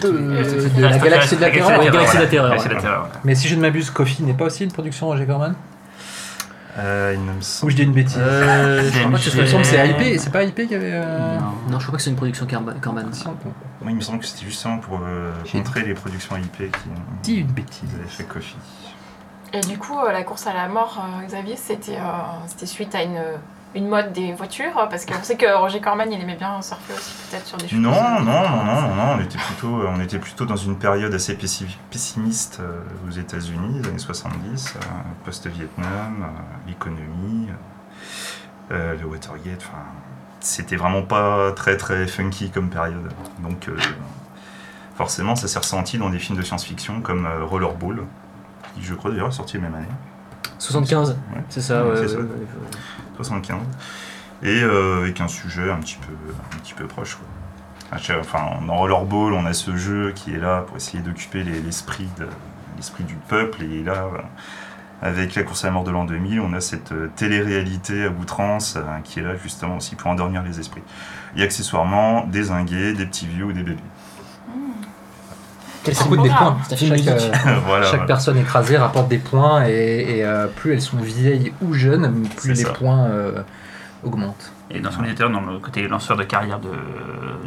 De- de la galaxie de la. Ouais, Galaxie de la voilà. terreur, Galaxie de la ouais. terreur, voilà. Mais si je ne m'abuse, Coffee n'est pas aussi une production Roger Corman? Euh, il me Ou je dis une bêtise Euh, je crois pas que ce Il me semble que c'est IP, c'est pas IP qui avait. euh, Non. Non, je crois pas que c'est une production si, on peut- Moi, il me semble que c'était justement pour euh, J'ai- montrer les productions IP qui Dis une bêtise. qui avaient fait Coffee. Et du coup, euh, la course à la mort, euh, Xavier, c'était euh, c'était suite à une, une mode des voitures Parce qu'on sait que Roger Corman, il aimait bien surfer aussi peut-être sur des choses. Non, euh, non, non, non, non, non, on était plutôt, plutôt dans une période assez pessi- pessimiste euh, aux États-Unis, les années 70, euh, post-Vietnam, euh, l'économie, euh, le Watergate, enfin, c'était vraiment pas très très funky comme période. Donc, euh, forcément, ça s'est ressenti dans des films de science-fiction comme euh, Rollerball, qui je crois d'ailleurs est sorti la même année. 75, Ouais. c'est ça, Ouais, ouais. c'est ça. ouais, 75 et euh, avec un sujet un petit peu, un petit peu proche. Quoi. Enfin, dans Rollerball, on a ce jeu qui est là pour essayer d'occuper les- l'esprit du peuple et là, avec la course à la mort de l'an 2000, on a cette euh, télé-réalité à outrance euh, qui est là justement aussi pour endormir les esprits. Et accessoirement, des zingués, des petits vieux ou des bébés. Quel coûte des points. C'est un film Chaque, musique. euh, voilà. Chaque voilà. personne écrasée rapporte des points et, et, euh, plus elles sont vieilles ou jeunes, plus C'est les ça. points euh, augmentent. Et dans son éditeur, dans le côté lanceur de carrière de,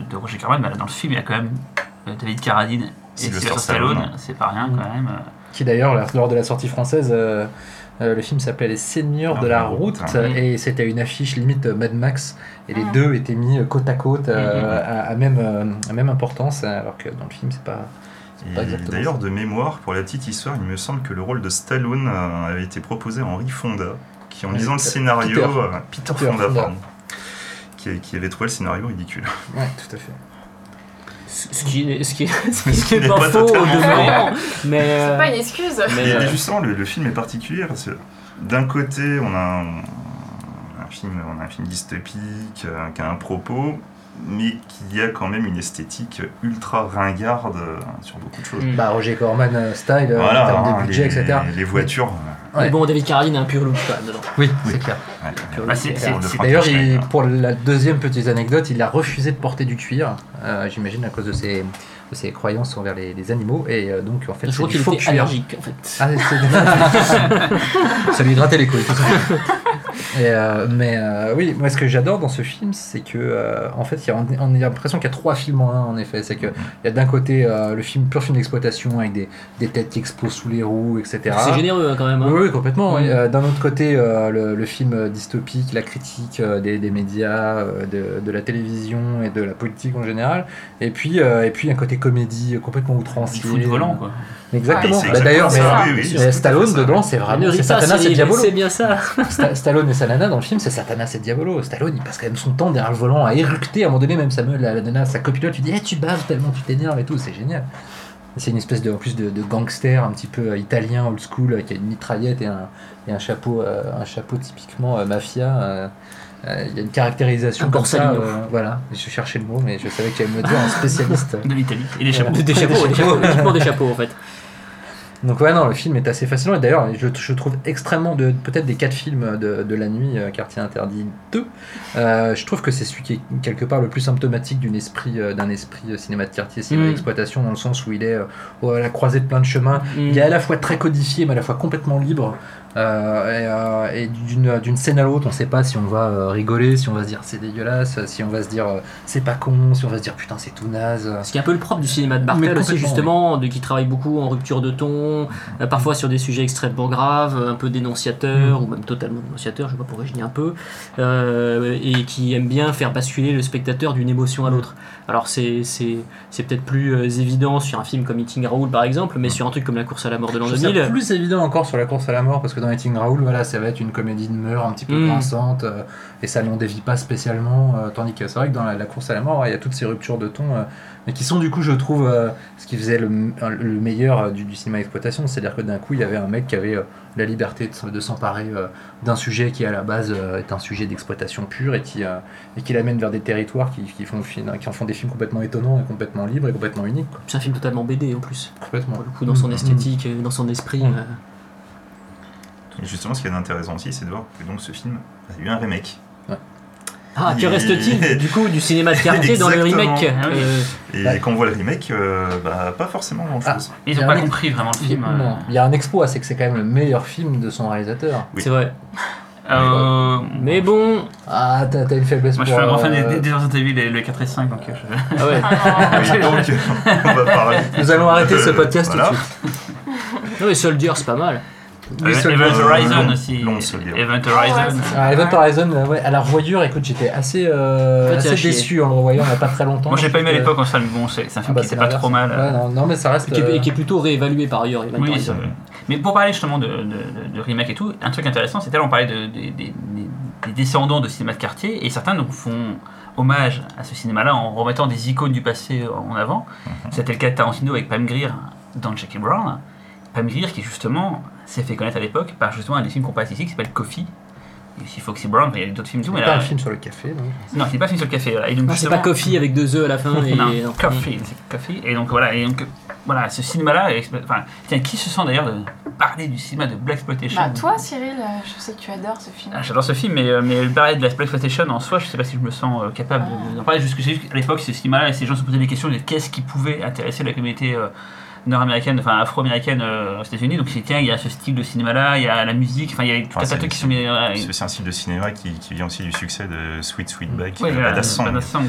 de Roger Corman, bah, dans le film, il y a quand même David Carradine et Sylvester Stallone. C'est pas rien Mm. quand même. Qui d'ailleurs, lors- de la sortie française, euh, euh, le film s'appelait Les Seigneurs de la Ah, Route putain. et c'était une affiche limite Mad Max et les Ah. deux étaient mis côte à côte euh, Mhm. à, à même, euh, à même importance alors que dans le film c'est pas... Exactement D'ailleurs, de mémoire, pour la petite histoire, il me semble que le rôle de Stallone euh, avait été proposé à Henri Fonda, qui en Oui, lisant le scénario, Peter. euh, Peter, Peter Fonda, Fonda. pardon, qui, qui avait trouvé le scénario ridicule. Ouais, tout à fait. Ce qui est, ce qui ce Ce qui est n'est pas pas faux au totalement demeurant. Mais. C'est euh, pas une excuse. mais, euh, justement, le, le film est particulier parce que d'un côté, on a un, un film, on a un film dystopique euh, qui a un propos, mais qui a quand même une esthétique ultra ringarde euh, sur beaucoup de choses. Mm. Bah Roger Corman euh, style, euh, Voilà, en termes hein, de budget, les, etc. les voitures. Ouais. Mais bon, David Carradine a un pur look quand même dedans. Oui, Oui. c'est clair. euh, Bah, c'est- D'ailleurs, hein. pour la deuxième petite anecdote, il a refusé de porter du cuir, euh, j'imagine à cause de ses, de ses croyances envers les, les animaux, et euh, donc en fait, Je crois qu'il était allergique en fait. Ah, c'est- ça lui grattait les couilles, tout ça. Et, euh, mais euh, oui, moi ce que j'adore dans ce film, c'est que euh, en fait, il y a, on a l'impression qu'il y a trois films en un. En effet, c'est que il y a d'un côté euh, le film pur film d'exploitation avec des, des têtes qui explosent sous les roues, etc. C'est généreux hein, quand même. hein. Oui, oui, complètement. oui. Mm. Euh, D'un autre côté, euh, le, le film dystopique, la critique euh, des, des médias, euh, de, de la télévision et de la politique en général. Et puis, euh, et puis un côté comédie complètement Il outrancier. fout du volant quoi. Exactement. Ah, Bah, D'ailleurs, Stallone dedans, c'est vraiment c'est bien ça. Sta- Stallone et sa nana dans le film, c'est Satanas et Diabolo. Stallone, il passe quand même son temps derrière le volant à éructer. À un moment donné, même Samuel, la, la nana, sa copilote, tu dis, Eh, tu baves tellement tu t'énerves et tout, c'est génial. C'est une espèce de, en plus de, de gangster un petit peu euh, italien, old school, euh, qui a une mitraillette et un, et un chapeau, euh, un chapeau typiquement mafia. Il y a une caractérisation Un comme ça. Euh, voilà, je cherchais le mot, mais je savais que tu allais me dire, un spécialiste. De l'Italie. Et des Voilà. chapeaux. Des chapeaux, des chapeaux, des chapeaux en fait. Donc ouais, non, le film est assez fascinant. Et d'ailleurs, je, je trouve extrêmement, de peut-être des quatre films de, de la nuit, euh, Quartier Interdit 2, euh, je trouve que c'est celui qui est quelque part le plus symptomatique d'un esprit, euh, d'un esprit cinéma de quartier, cinéma Mm. d'exploitation, dans le sens où il est à la croisée de plein de chemins. Il est à la fois très codifié, mais à la fois complètement libre. Euh, et, euh, et d'une, d'une scène à l'autre, on sait pas si on va euh, rigoler, si on va se dire c'est dégueulasse, si on va se dire euh, c'est pas con, si on va se dire putain c'est tout naze. Ce qui est un peu le propre du cinéma de Bartel aussi, justement, de, qui travaille beaucoup en rupture de ton, euh, parfois sur des sujets extrêmement graves, un peu dénonciateurs, Mm. ou même totalement dénonciateurs, je sais pas pourquoi je dis un peu, euh, et qui aime bien faire basculer le spectateur d'une émotion à l'autre. Alors c'est, c'est, c'est peut-être plus euh, évident sur un film comme Eating Raoul par exemple, mais sur un truc comme La course à la mort de l'an Je trouve ça 2000, plus évident encore sur la course à la mort parce que dans Eating Raoul, voilà, ça va être une comédie de meurtre un petit peu Mm. grinçante euh, et ça n'en dévie pas spécialement. euh, tandis que c'est vrai que dans la, la course à la mort, il y a toutes ces ruptures de ton, euh, mais qui sont du coup, je trouve, ce qui faisait le, le meilleur du, du cinéma d'exploitation. C'est-à-dire que d'un coup, il y avait un mec qui avait la liberté de, de s'emparer d'un sujet qui à la base est un sujet d'exploitation pure et qui, et qui l'amène vers des territoires qui, qui, font, qui en font des films complètement étonnants et complètement libres et complètement uniques. c'est un film totalement BD en plus, Complètement. pour le coup dans son Mm. esthétique, dans son esprit. Mm. Justement, ce qui est intéressant aussi, c'est de voir que donc ce film a eu un remake. Ouais. Ah, que Et- reste-t-il du coup du cinéma de quartier dans le remake Ah. Euh, Et quand on voit le remake, euh, bah, pas forcément grand chose. Ils n'ont pas compris vraiment le Il y a- film. euh. il y a un exploit, c'est que c'est quand même le meilleur film de son réalisateur. Oui. C'est vrai. Euh, Mais bon. Ah, t'as une faiblesse Moi je suis un grand fan des, des Resident Evil, les 4 et 5, donc je- Ah ouais. Oui, donc, on va parler. Nous allons arrêter ce podcast Voilà. tout de suite. Non mais Soldier c'est pas mal. Oui, Event. Horizon aussi. long Soldier. Event Horizon. Ah, Event Horizon, euh, ouais, à la revoyure, écoute, j'étais assez, euh, assez déçu en le revoyant il n'y a pas très longtemps. Moi je l'ai pas aimé à l'époque en salle, mais bon, c'est un Ah film bah, qui était pas trop mal. Ouais, non, non, mais ça reste. Et qui, est, euh, et qui est plutôt réévalué par ailleurs. Event Oui, Horizon. mais pour parler justement de, de, remake et tout, un truc intéressant, c'était là on parlait de, des- des- des- des descendants de cinéma de quartier, et certains donc font hommage à ce cinéma-là en remettant des icônes du passé en avant. C'était le cas de Tarantino avec Pam Grier dans Jackie Brown. Pam Grier qui justement s'est fait connaître à l'époque par justement un des films qu'on passe ici qui s'appelle Coffee. Il y a aussi Foxy Brown, il y a d'autres films tout, mais pas là, un film sur le café, non? Non, c'est pas un film sur le café. Voilà. Et donc, c'est pas Coffee avec deux œufs à la fin. Et, non. Coffee, c'est Coffee. Et donc voilà, et donc voilà, ce cinéma-là, enfin, tiens, qui se sent d'ailleurs de parler du cinéma de Black Exploitation? Bah, toi, Cyril, euh, je sais que tu adores ce film. Ah, J'adore ce film, mais, euh, mais parler de la Black Exploitation en soi, je sais pas si je me sens euh, capable de- d'en parler. Juste que j'ai vu qu'à l'époque, ce cinéma-là, ces gens se posaient des questions de qu'est-ce qui pouvait intéresser la communauté euh, nord-américaine, enfin afro-américaine euh, aux États-Unis. Donc, c'est tiens, il y a ce style de cinéma-là, il y a la musique, enfin, il y a tout Enfin, un tas de trucs qui sont mis. euh, C'est un style de cinéma qui, qui vient aussi du succès de Sweet Sweetback, Ouais, de voilà, Badass Song. Badass Song,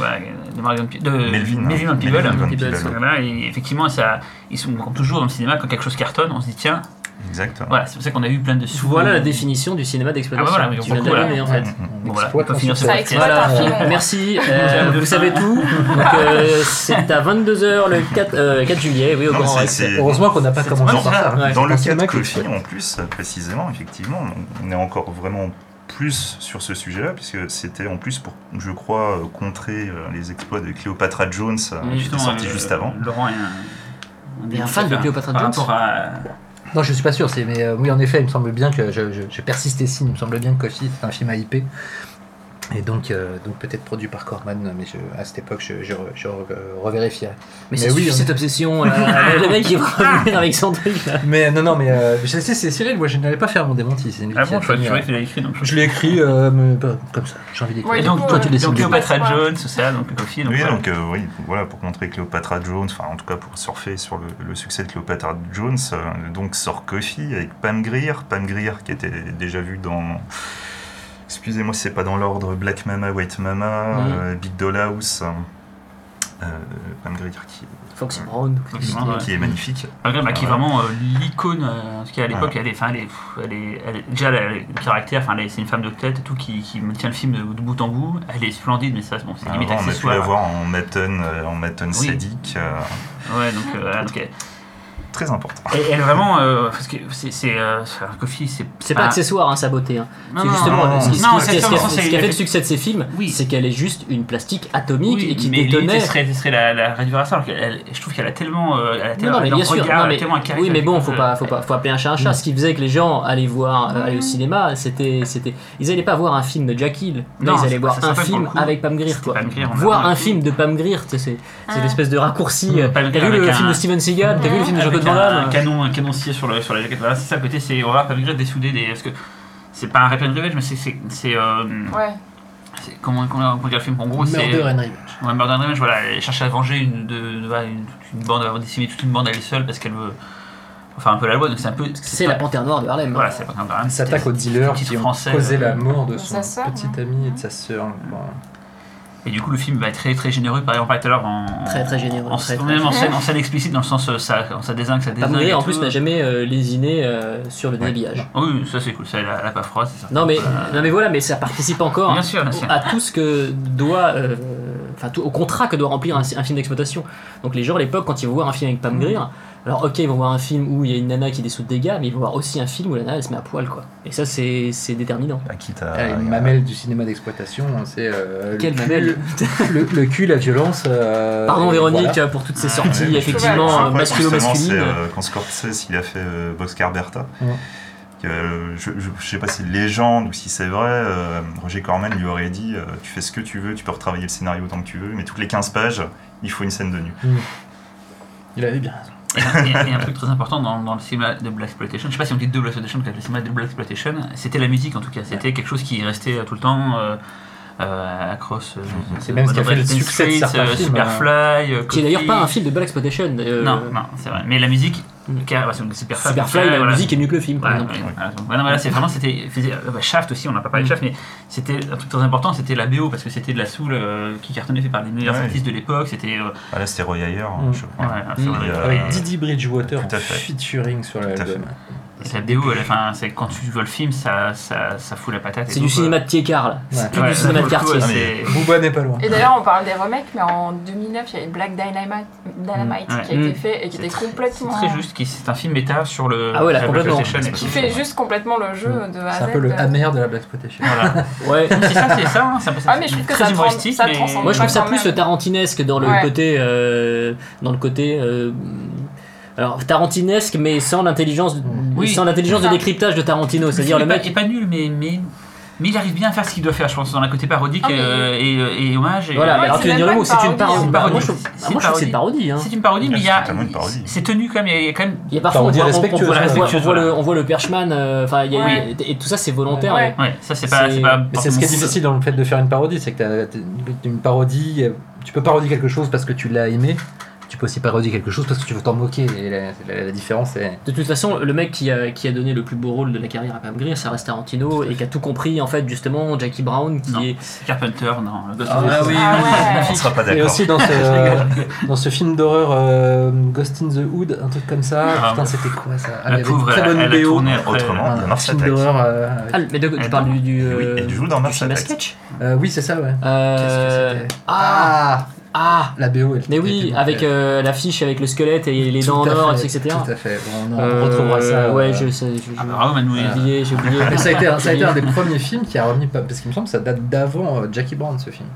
de Marion de Melvin, hein. Melvin. Voilà, et effectivement, ça, ils sont comme toujours dans le cinéma, quand quelque chose cartonne, on se dit tiens, Exactement. voilà, c'est pour ça qu'on a eu plein de sous. Voilà la définition du cinéma d'exploitation. Ah bah voilà, tu viens de beaucoup, la là. donner en fait. Mm, mm. On Bon, voilà, exploite on peut finir succès. Ça Voilà, euh, merci, euh, vous savez tout. Euh, c'est à 22h le 4, euh, 4 juillet, oui, au Non, Grand Rex. Heureusement qu'on n'a pas commencé par ça. Ouais. Dans le cas cinéma de Coffee, en plus, précisément, effectivement, on est encore vraiment plus sur ce sujet-là, puisque c'était en plus pour, je crois, contrer les exploits de Cléopatra Jones, qui était sorti juste avant. Laurent est un, fan de Cléopatra par Jones rapport à- Non, je suis pas sûr. C'est mais euh, oui, en effet, il me semble bien que je, persiste ici. Il me semble bien que Coffee c'est un film à IP. Et donc, euh, donc peut-être produit par Corman, mais je, à cette époque, je, je, je re- revérifierai. Mais, Mais c'est oui, cette obsession. là. le mec va revenir avec son truc là. Mais non, non, mais euh, je sais, c'est Cyril. Moi, je n'allais pas faire mon démenti. C'est Ah qui bon, je croyais euh, que tu l'as écrit. Donc, Je l'ai écrit euh, mais comme ça. J'ai envie d'écrire. Ouais, donc, toi, tu euh, donc du Cléopatra. Jones, tout ça, donc Coffee. Donc, Oui, voilà. donc euh, oui, voilà, pour montrer Cléopatra Jones, enfin en tout cas pour surfer sur le, le succès de Cléopatra Jones, euh, donc sort Coffee avec Pam Grier, Pam Grier qui était déjà vu dans, excusez-moi si c'est pas dans l'ordre, Black Mama, White Mama, Mhm. euh, Big Doll House, euh, Pam Grier qui, Foxy Brown. Foxy Brown, ouais. qui est magnifique. Malgré, bah, qui est Ouais. vraiment euh, l'icône, euh, en tout cas à l'époque, elle est, elle est, elle est, elle est- déjà le caractère, c'est une femme de tête et tout qui, qui tient le film de, de bout en bout. Elle est splendide, mais ça, bon, c'est limite Avant, on a pu accessoire. la voir en Maton, euh, en Maton Oui. euh, Ouais, donc, euh, très important. et elle vraiment, euh, parce que c'est, c'est, euh, enfin, Coffee, c'est, C'est pas accessoire hein, sa beauté. Hein. non, C'est non, justement non, ce qui, ce non, qui- ce qui- c'est ce qui a- vraiment, ce qui a c'est- fait le succès de ses films, Oui. c'est qu'elle est juste une plastique atomique Oui, et qui mais détonnait. ce serait, la, la réduire à ça. alors elle- je trouve qu'elle a tellement, euh, elle a Non, tellement, non, mais bien sûr. regard, non, elle a mais- tellement un oui, mais bon, faut pas, faut pas, faut appeler un chat un chat. Ce qui faisait que les gens allaient voir, euh, aller au cinéma, c'était, c'était, ils allaient pas voir un film de Jack Hill. Là, Non, ils allaient voir un film avec Pam Grier, quoi. Voir un film de Pam Grier, c'est, c'est Ah. l'espèce de raccourci. euh, Pam T'as vu le film un- de Steven Seagal T'as vu le film de Jean-Claude un, canon, un canoncier sur, le, sur la jaquette. Voilà, c'est ça, à côté, c'est on va pas Grier dessouder des. Parce que c'est pas un rap and revenge, mais c'est. c'est, c'est, euh, Ouais. c'est- comment, comment, comment dire le film En gros, c'est. Murder and Revenge. Ouais, Murder and Revenge, voilà, elle cherche à venger une, de, de- une, toute une bande, avoir décimé toute une bande à elle seule parce qu'elle veut. Enfin, un peu la loi, donc c'est un peu. C'est la panthère noire de Harlem. Voilà, c'est pas un Il s'attaque aux dealers qui ont français, causé euh, la mort de de son petit ami et de sa sœur. Et du coup, le film va être très très généreux, par exemple, tout à l'heure en. Très, très généreux, En, très, en- très même en scène, en scène explicite, dans le sens euh, ça, ça désingue, ça désingue. En tout. plus, n'a jamais euh, lésiné euh, sur le Ouais. débillage. Oui, ça c'est cool, ça, elle a, elle a pas froid, c'est ça. Non mais, Voilà. non mais voilà, mais ça participe encore Bien sûr, bien sûr. à tout ce que doit, euh, enfin au contrat que doit remplir un, un film d'exploitation. Donc les gens à l'époque, quand ils vont voir un film avec Pam Grier, alors ok, ils vont voir un film où il y a une nana qui dessout des gars, mais ils vont voir aussi un film où la nana elle se met à poil quoi. Et ça c'est c'est déterminant. Bah, quitte à- Ah, une mamelle du cinéma d'exploitation, hein, c'est euh, Quelle le, mamelle cul, le, le cul, la violence. euh, Pardon Véronique voilà. pour toutes ces Ouais, sorties ouais, effectivement euh, masculo-masculines. c'est, euh, quand Scorsese il a fait euh, Boxcar Bertha. Ouais. euh, je, je, je sais pas si c'est légende ou si c'est vrai, euh, Roger Corman lui aurait dit euh, Tu fais ce que tu veux, tu peux retravailler le scénario autant que tu veux, mais toutes les 15 pages, il faut une scène de nu. Il avait bien raison. Et un, et- et un truc très important dans, dans le cinéma de Black Exploitation, je sais pas si on dit de Black Exploitation, le cinéma de Black Exploitation, c'était la musique en tout cas. C'était quelque chose qui restait euh, tout le temps. euh, euh, Across. euh, C'est même ce qui a fait le succès de certains euh, films, Superfly. euh, Qui est d'ailleurs pas un film de Black Exploitation. euh, Non, non, c'est vrai. Mais la musique, Superfly. Superfly, la voilà. musique est mieux que le film, par Ouais, exemple. ouais, voilà. Donc, voilà, voilà, c'est vraiment c'était euh, bah, Shaft aussi on n'a pas parlé de Mm. Shaft mais c'était un truc très important c'était la BO parce que c'était de la soul euh, qui cartonnait fait par les meilleurs Ouais. artistes de l'époque c'était euh, Ah, là, c'était Roy Ayer, Mm. je crois. ouais, Mm. Euh, Avec Didi Bridgewater featuring sur l'album. La BO elle, enfin, c'est quand tu vois le film ça, ça, ça fout la patate C'est du cinéma de Tiécar, là. Ouais. C'est plus euh, ouais, du cinéma de quartier. Booba n'est pas loin. Et d'ailleurs, on parle des remakes, mais en 2009, il y avait Black Dynamite, Dynamite Mm. qui a été fait et qui était très- complètement. c'est très juste qui- c'est un film méta sur le Ah ouais, là, la complètement. Qui fait juste complètement le jeu de A à C'est un peu le amer de la Black voilà Ouais. c'est ça c'est ça hein, c'est un peu ça Ah, mais je trouve que ça humoristique Moi je trouve ça plus tarantinesque dans le côté euh, dans le côté euh, alors tarantinesque mais sans l'intelligence Oui. sans l'intelligence de décryptage de Tarantino c'est-à-dire le mec est pas nul mais mais mais il arrive bien à faire ce qu'il doit faire, je pense, dans la côté parodique Ah, mais- euh, et, et hommage. Et, voilà alors c'est tu le mot une c'est une parodie, parodie c'est une moi parodie. je trouve que c'est une parodie hein. C'est une parodie, mais il y C'est a. C'est tenu quand même, il y a quand même. il y a parfois on on- voit- ouais. on voit- on voit Respectueuse, le on voit le perchman euh, enfin il y a- Ouais. et tout ça c'est volontaire Ouais. et- Ouais, ça c'est pas. C'est- ce qui est difficile dans le fait de faire une parodie, c'est que t'as une parodie, euh, tu peux parodier quelque chose parce que tu l'as aimé, tu peux aussi parodier quelque chose parce que tu veux t'en moquer, et la, la- la différence est... De toute façon, le mec qui a, qui a donné le plus beau rôle de la carrière à Pam Grier, ça reste Tarantino, et qui a tout compris, en fait, justement, Jackie Brown, qui Non. est... Carpenter, non. le Ghost Ah the oui. Ah ouais. On sera pas Et d'accord. aussi dans ce, dans ce film d'horreur euh, Ghost in the Hood, un truc comme ça, Ah, putain c'était quoi ça Ah, La pauvre, très bonne elle a tourné après. autrement. un, film d'horreur euh, avec- Ah, mais de, tu parles du... du Et oui, elle joue dans Mars euh, oui c'est ça ouais. Qu'est-ce que c'était Ah Ah La BO elle Mais oui, avec ouais. euh, l'affiche avec le squelette et les Tout dents en or, etc. Tout à fait, Bon, on, Euh, retrouvera ça. Ouais, euh, je sais. je- je- Ah, bravo, Manu. J'ai oublié, j'ai oublié. Mais ça a été, ça a été J'ai un des premiers films qui a remis, parce qu'il me semble que ça date d'avant euh, Jackie Brown ce film.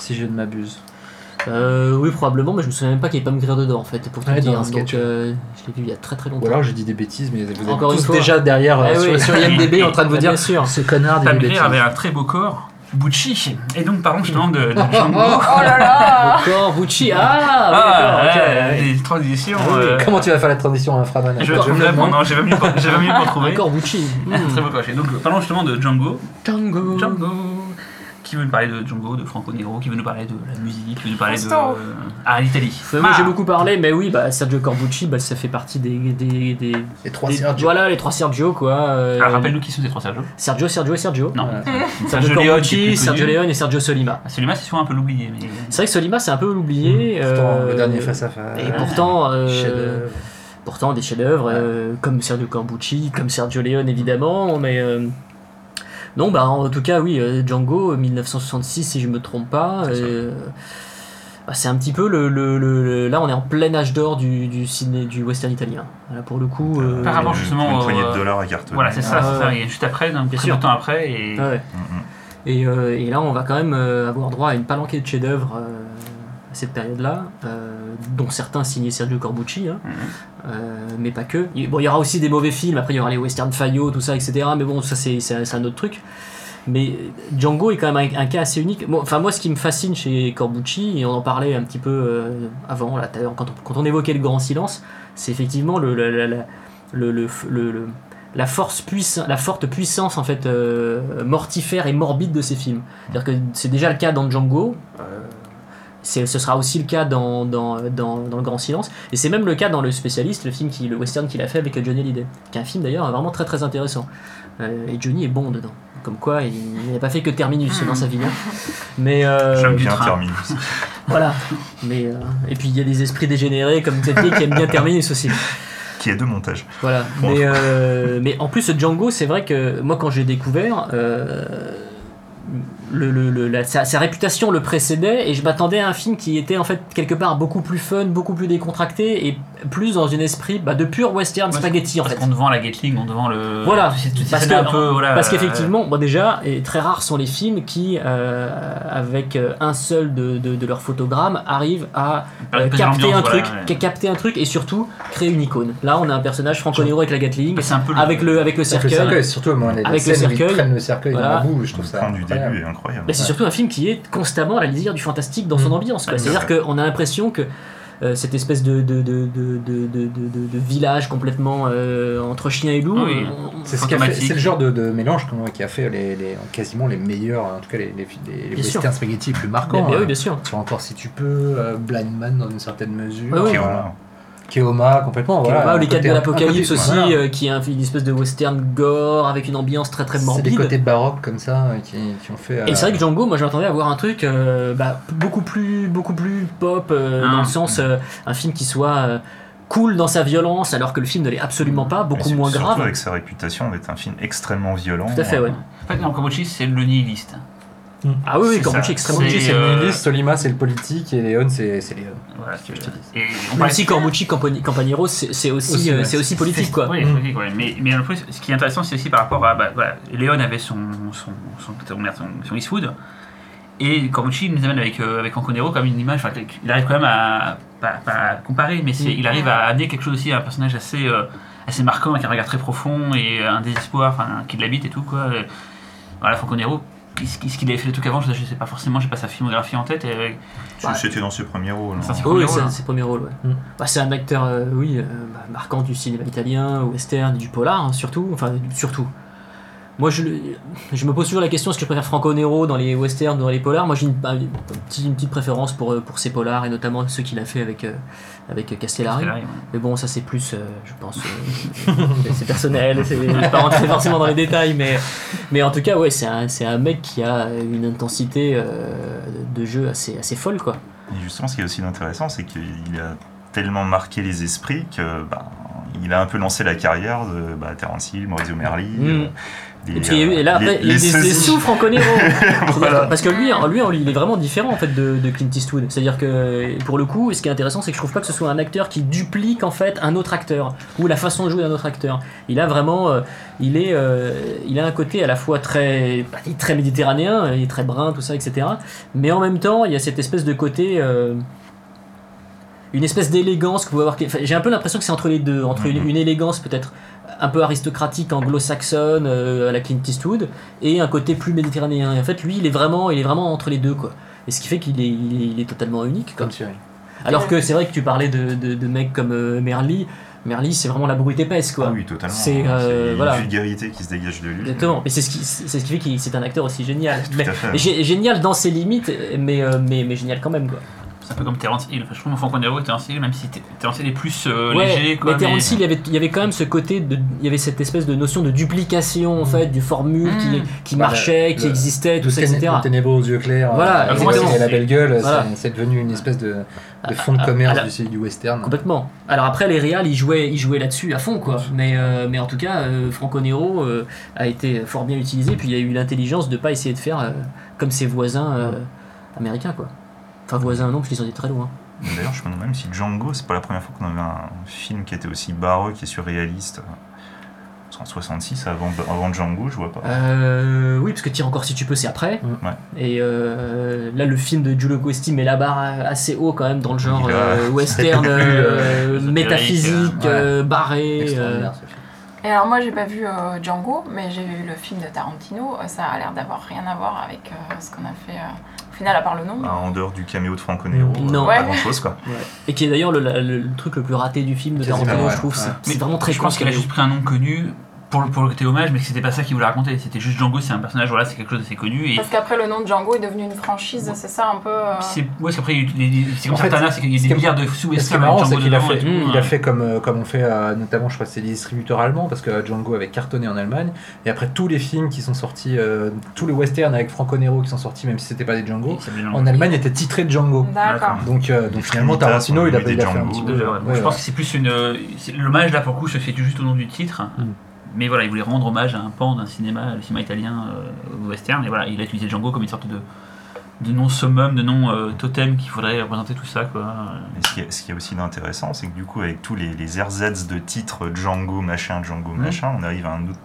Si je ne m'abuse. Euh, oui, probablement, mais je me souviens même pas qu'il y ait pas me grire dedans, en fait, pour te Ouais, dire. Donc, euh, je l'ai vu il y a très très longtemps. Ou alors j'ai dit des bêtises, mais vous êtes Encore une tous fois. déjà derrière euh, Eh sur, oui. sur IMDB en train de vous Bah, dire bien sûr. ce connard Grier bêtises. avait un très beau corps, Bucci. Et donc, parlons justement de, de Django. Oh là là Encore Bucci, ah, oui, Ah, d'accord, ok, ouais, ouais. des transitions. Ah oui. euh, Comment tu vas faire la transition à Framan Je, je, Encore me nom. non, j'ai pas mieux pour- j'ai pas mieux pour trouver. Encore Bucci. Très beau cocher. Donc, parlons justement de Django. Django. Django. Qui veut nous parler de Django, de Franco Nero, qui veut nous parler de la musique, qui veut nous parler de. Euh, Ah, l'Italie. Moi Ah. j'ai beaucoup parlé, mais oui, bah, Sergio Corbucci, bah, ça fait partie des. des, des, Les trois des- Sergio. Voilà, les trois Sergio, quoi. euh, Alors, rappelle-nous qui sont ces trois Sergio. Sergio, Sergio et Sergio. Non. Sergio Corbucci, Sergio. Leone et Sergio Solima. Ah, Celui-là, c'est souvent un peu l'oublié. Mais... C'est vrai que Solima, c'est un peu oublié. Pourtant, euh, le dernier face à face. Et pourtant, euh, pourtant des chefs-d'œuvre, euh, comme Sergio Corbucci, comme Sergio Leone évidemment, mais euh, non, bah en tout cas, oui, euh, Django, 1966, si je me trompe pas. C'est euh, bah, c'est un petit peu le, le- le- le- Là, on est en plein âge d'or du, du ciné, du western italien. Voilà, pour le coup. euh, Par rapport Une- justement Une poignée de dollars à cartonner. Voilà, c'est ça, Ah, c'est ça. Et juste après, donc, Bien très sûr. peu de temps après. Et... ouais. Mm, mm. Et, euh, et là, on va quand même euh, avoir droit à une palanquée de chefs-d'œuvre euh, à cette période-là, euh, dont certains signés Sergio Corbucci, hein, Mhm. euh, mais pas que. Il, bon, il y aura aussi des mauvais films, après il y aura les western Fayot, tout ça, etc. Mais bon, ça c'est un autre truc. Mais Django est quand même un, un cas assez unique. Enfin, moi, ce qui me fascine chez Corbucci, et on en parlait un petit peu euh, avant, là, quand, on, quand on évoquait le grand silence, c'est effectivement le, la- la- la- le, le, le- le- la force la forte puissance en fait euh, mortifère et morbide de ces films. C'est-à-dire que c'est déjà le cas dans Django. euh, ce sera aussi le cas dans, dans, dans, dans Le Grand Silence. Et c'est même le cas dans Le Spécialiste, le film qui, le western qu'il a fait avec Johnny Hallyday. Qui est un film d'ailleurs vraiment très très intéressant. Euh, et Johnny est bon dedans. Comme quoi, il, il n'a pas fait que Terminus dans sa vie. hein. Mais euh, J'aime Bien terminé. voilà. Mais, euh, et puis il y a des esprits dégénérés comme Xavier qui aime bien Terminus aussi. Qui est de montage. Voilà. Bon. Mais, euh, mais en plus, Django, c'est vrai que moi, quand j'ai découvert, euh, le, le- le- la- sa, sa réputation le précédait et je m'attendais à un film qui était en fait quelque part beaucoup plus fun, beaucoup plus décontracté et plus dans un esprit bah, de pur western Ouais, spaghetti en Parce fait. qu'on te vend la Gatling, on te vend le. Voilà, parce que- un peu. Voilà, Parce euh, qu'effectivement, bon déjà, et très rares sont les films qui, euh, avec euh, un seul de, de, de leurs photogrammes, arrivent à euh, capter un voilà, truc, ouais. capter un truc et surtout créer une icône. Là, on a un personnage Franco Nero avec la Gatling, c'est un peu le- avec le avec le Avec le cercueil. cercueil, surtout moi, Avec le où ils cercueil. prennent le cercueil Voilà. dans la boue, je trouve Le ça plan du début incroyable. Mais c'est surtout un film qui est constamment à la lisière du fantastique dans son Mm. ambiance. C'est-à-dire c'est qu'on a l'impression que euh, cette espèce de, de, de, de, de, de, de- de village complètement euh, entre chien et loup. Oui. on- on- C'est ce le genre de, de mélange qui a fait les, les- quasiment les meilleurs, en tout cas les, les, Bien westerns spaghetti les plus marquants. mais hein. oui, bien sûr. Sur encore si tu peux, euh, Blind Man dans une certaine mesure. Oui. Voilà. Keoma complètement. Voilà, les un 4 côté- de l'Apocalypse aussi, voilà. euh, qui est un- une espèce de western gore avec une ambiance très très C'est des morbide. côtés baroques comme ça euh, qui, qui ont fait. Et c'est vrai que Django, moi je m'attendais à voir un truc euh, bah, beaucoup plus beaucoup plus pop euh, Ah. dans le sens euh, un film qui soit euh, cool dans sa violence alors que le film ne l'est absolument pas, beaucoup moins surtout grave. avec sa réputation d'être un film extrêmement violent. Tout à fait, ouais. En fait, dans Kabuchi, c'est le nihiliste. Ah oui, oui, Corbucci extrêmement Corbucci, c'est euh, le nihiliste, Solima c'est le politique et Léon c'est c'est Léon. Voilà, ce que je te dis. Et on Même si Corbucci, Campanero, c'est aussi, Aussi, euh, aussi politique quoi. Oui, Mm. politique, ouais. Mais, mais en plus, ce qui est intéressant, c'est aussi par rapport à. Bah, voilà, Léon avait son, son, son, son, son- son Eastwood. Et Corbucci nous amène avec, euh, avec Franco Nero comme une image. enfin, il arrive quand même à. Pas, pas à comparer, mais Mm. il arrive à amener quelque chose aussi, un personnage assez, euh, assez marquant, avec un regard très profond et un désespoir enfin, qui l'habite et tout. Quoi. Voilà, Franco Nero, ce qu'il avait fait le truc avant, je, sais pas forcément, j'ai pas sa filmographie en tête. Et, C'était dans ses premiers rôles. Hein. c'est- Oui, Premier c'est rôle, hein. ses premiers rôles. Ouais. Mm. Bah, c'est un acteur, euh, oui, euh, bah, marquant du cinéma italien, western, du polar, hein, surtout. Enfin, surtout. Moi, je, je me pose toujours la question est-ce que je préfère Franco Nero dans les westerns ou dans les polars? Moi, j'ai une, une petite, une petite préférence pour, euh, pour ces polars et notamment ceux qu'il a fait avec, euh, avec Castellari. ouais. Mais bon, ça c'est plus, euh, je pense, euh, c'est personnel, c'est pas rentrer forcément dans les détails, mais, mais en tout cas, ouais, c'est un, c'est un mec qui a une intensité euh, de jeu assez, assez folle, quoi. Et justement, ce qui est aussi intéressant, c'est qu'il a tellement marqué les esprits que bah, il a un peu lancé la carrière de bah, Terence Hill, Maurizio Merli. Mm. Euh, Et puis et là, après, les- il y a les des, des sosies. sous Franco Nero. C'est-à-dire Voilà. Parce que lui, en- lui, en- il est vraiment différent en fait de, de Clint Eastwood. C'est-à-dire que pour le coup, ce qui est intéressant, c'est que je trouve pas que ce soit un acteur qui duplique en fait un autre acteur ou la façon de jouer d'un autre acteur. Il a vraiment, euh, il est, euh, il a un côté à la fois très, bah, il est très méditerranéen, il est très brun, tout ça, etc. Mais en même temps, il y a cette espèce de côté. euh, une espèce d'élégance que vous pouvez avoir. enfin, J'ai un peu l'impression que c'est entre les deux, entre une, Mhm. une élégance peut-être un peu aristocratique anglo-saxonne euh, à la Clint Eastwood et un côté plus méditerranéen. Et en fait, lui, il est vraiment, il est vraiment entre les deux, quoi. Et ce qui fait qu'il est, il est, il est totalement unique. Comme Cyril. Alors que c'est vrai que tu parlais de, de, de mecs comme euh, Merli. Merli, c'est vraiment la brute épaisse, quoi. Ah oui, totalement. C'est, euh, une voilà. vulgarité qui se dégage de lui. Exactement. Mais c'est ce qui, c'est ce qui fait qu'il c'est un acteur aussi génial. Mais, génial dans ses limites, mais, euh, mais, mais génial quand même, quoi. C'est un peu comme Terence Hill. Enfin, je trouve Franco Nero et Terence Hill, même si Ter- Terence Hill est plus euh, Ouais, léger. Quoi, mais Terence Hill, il y avait, il y avait quand même ce côté de, il y avait cette espèce de notion de duplication en fait du formule Mm. qui, qui Bah, marchait, le- qui existait, tout ça, etc. le ténébreux aux yeux clairs, Voilà, euh, et la belle gueule, Voilà. c'est- devenu une espèce de, de fond de Ah, commerce ah, du, du western. Complètement. Alors après, les réals, ils jouaient, ils jouaient là-dessus à fond, quoi. Mais, euh, mais en tout cas, euh, Franco Nero euh, a été fort bien utilisé, puis il y a eu l'intelligence de pas essayer de faire euh, comme ses voisins euh, américains, quoi. Enfin, voisins non, parce qu'ils sont très loin. D'ailleurs, je me demande même si Django, c'est pas la première fois qu'on avait un film qui était aussi baroque et surréaliste. Parce qu'en 66, avant, avant Django, je vois pas. Euh, oui, parce que Tire encore si tu peux, c'est après. Mm. Ouais. Et euh, là, le film de Giulio Costi met la barre assez haut quand même dans le genre euh, western, euh, métaphysique, barré. euh. Et alors moi j'ai pas vu euh, Django, mais j'ai vu le film de Tarantino. Ça a l'air d'avoir rien à voir avec euh, ce qu'on a fait. Au final, à part le nom. Ah, en dehors du caméo de Franco Nero, Non. euh, Ouais. pas grand chose quoi. Et qui est d'ailleurs le, le- le truc le plus raté du film de Tarantino, je trouve. ouais. C'est vraiment très je con, pense ce qu'il a caméo. juste pris un nom connu pour, le- pour le côté hommage, mais que c'était pas ça qu'il voulait raconter. C'était juste Django, c'est un personnage, voilà, c'est quelque chose d'assez connu. Et Parce qu'après le nom de Django est devenu une franchise, c'est ça un peu. euh, c'est ouais, c'est après, il y a eu des- c'est comme En fait, Santana, c'est qu'il y a des milliards de Et Ce qui est sous-westerns marrant, c'est Django qu'il a fait, tout, il euh. a fait comme, euh, comme on fait, euh, notamment, je crois que c'est des distributeurs allemands, parce que Django avait cartonné en Allemagne. Et après, tous les films qui sont sortis, euh, tous les westerns avec Franco Nero qui sont sortis, même si c'était pas des Django, en Allemagne étaient titrés Django. D'accord. Donc, euh, donc finalement, Tarantino, il a, fait un Django. petit peu. je pense que c'est plus une. c'est- L'hommage là pour le coup se fait juste au nom du titre. Mais voilà, il voulait rendre hommage à un pan d'un cinéma, le cinéma italien euh, western. Et voilà, il a utilisé Django comme une sorte de, de nom summum, de nom euh, totem qu'il faudrait représenter tout ça. Quoi. Et ce qui est, ce qui est aussi d'intéressant, c'est que du coup, avec tous les, les RZ de titres Django machin, Django Mhm. machin, on arrive à un autre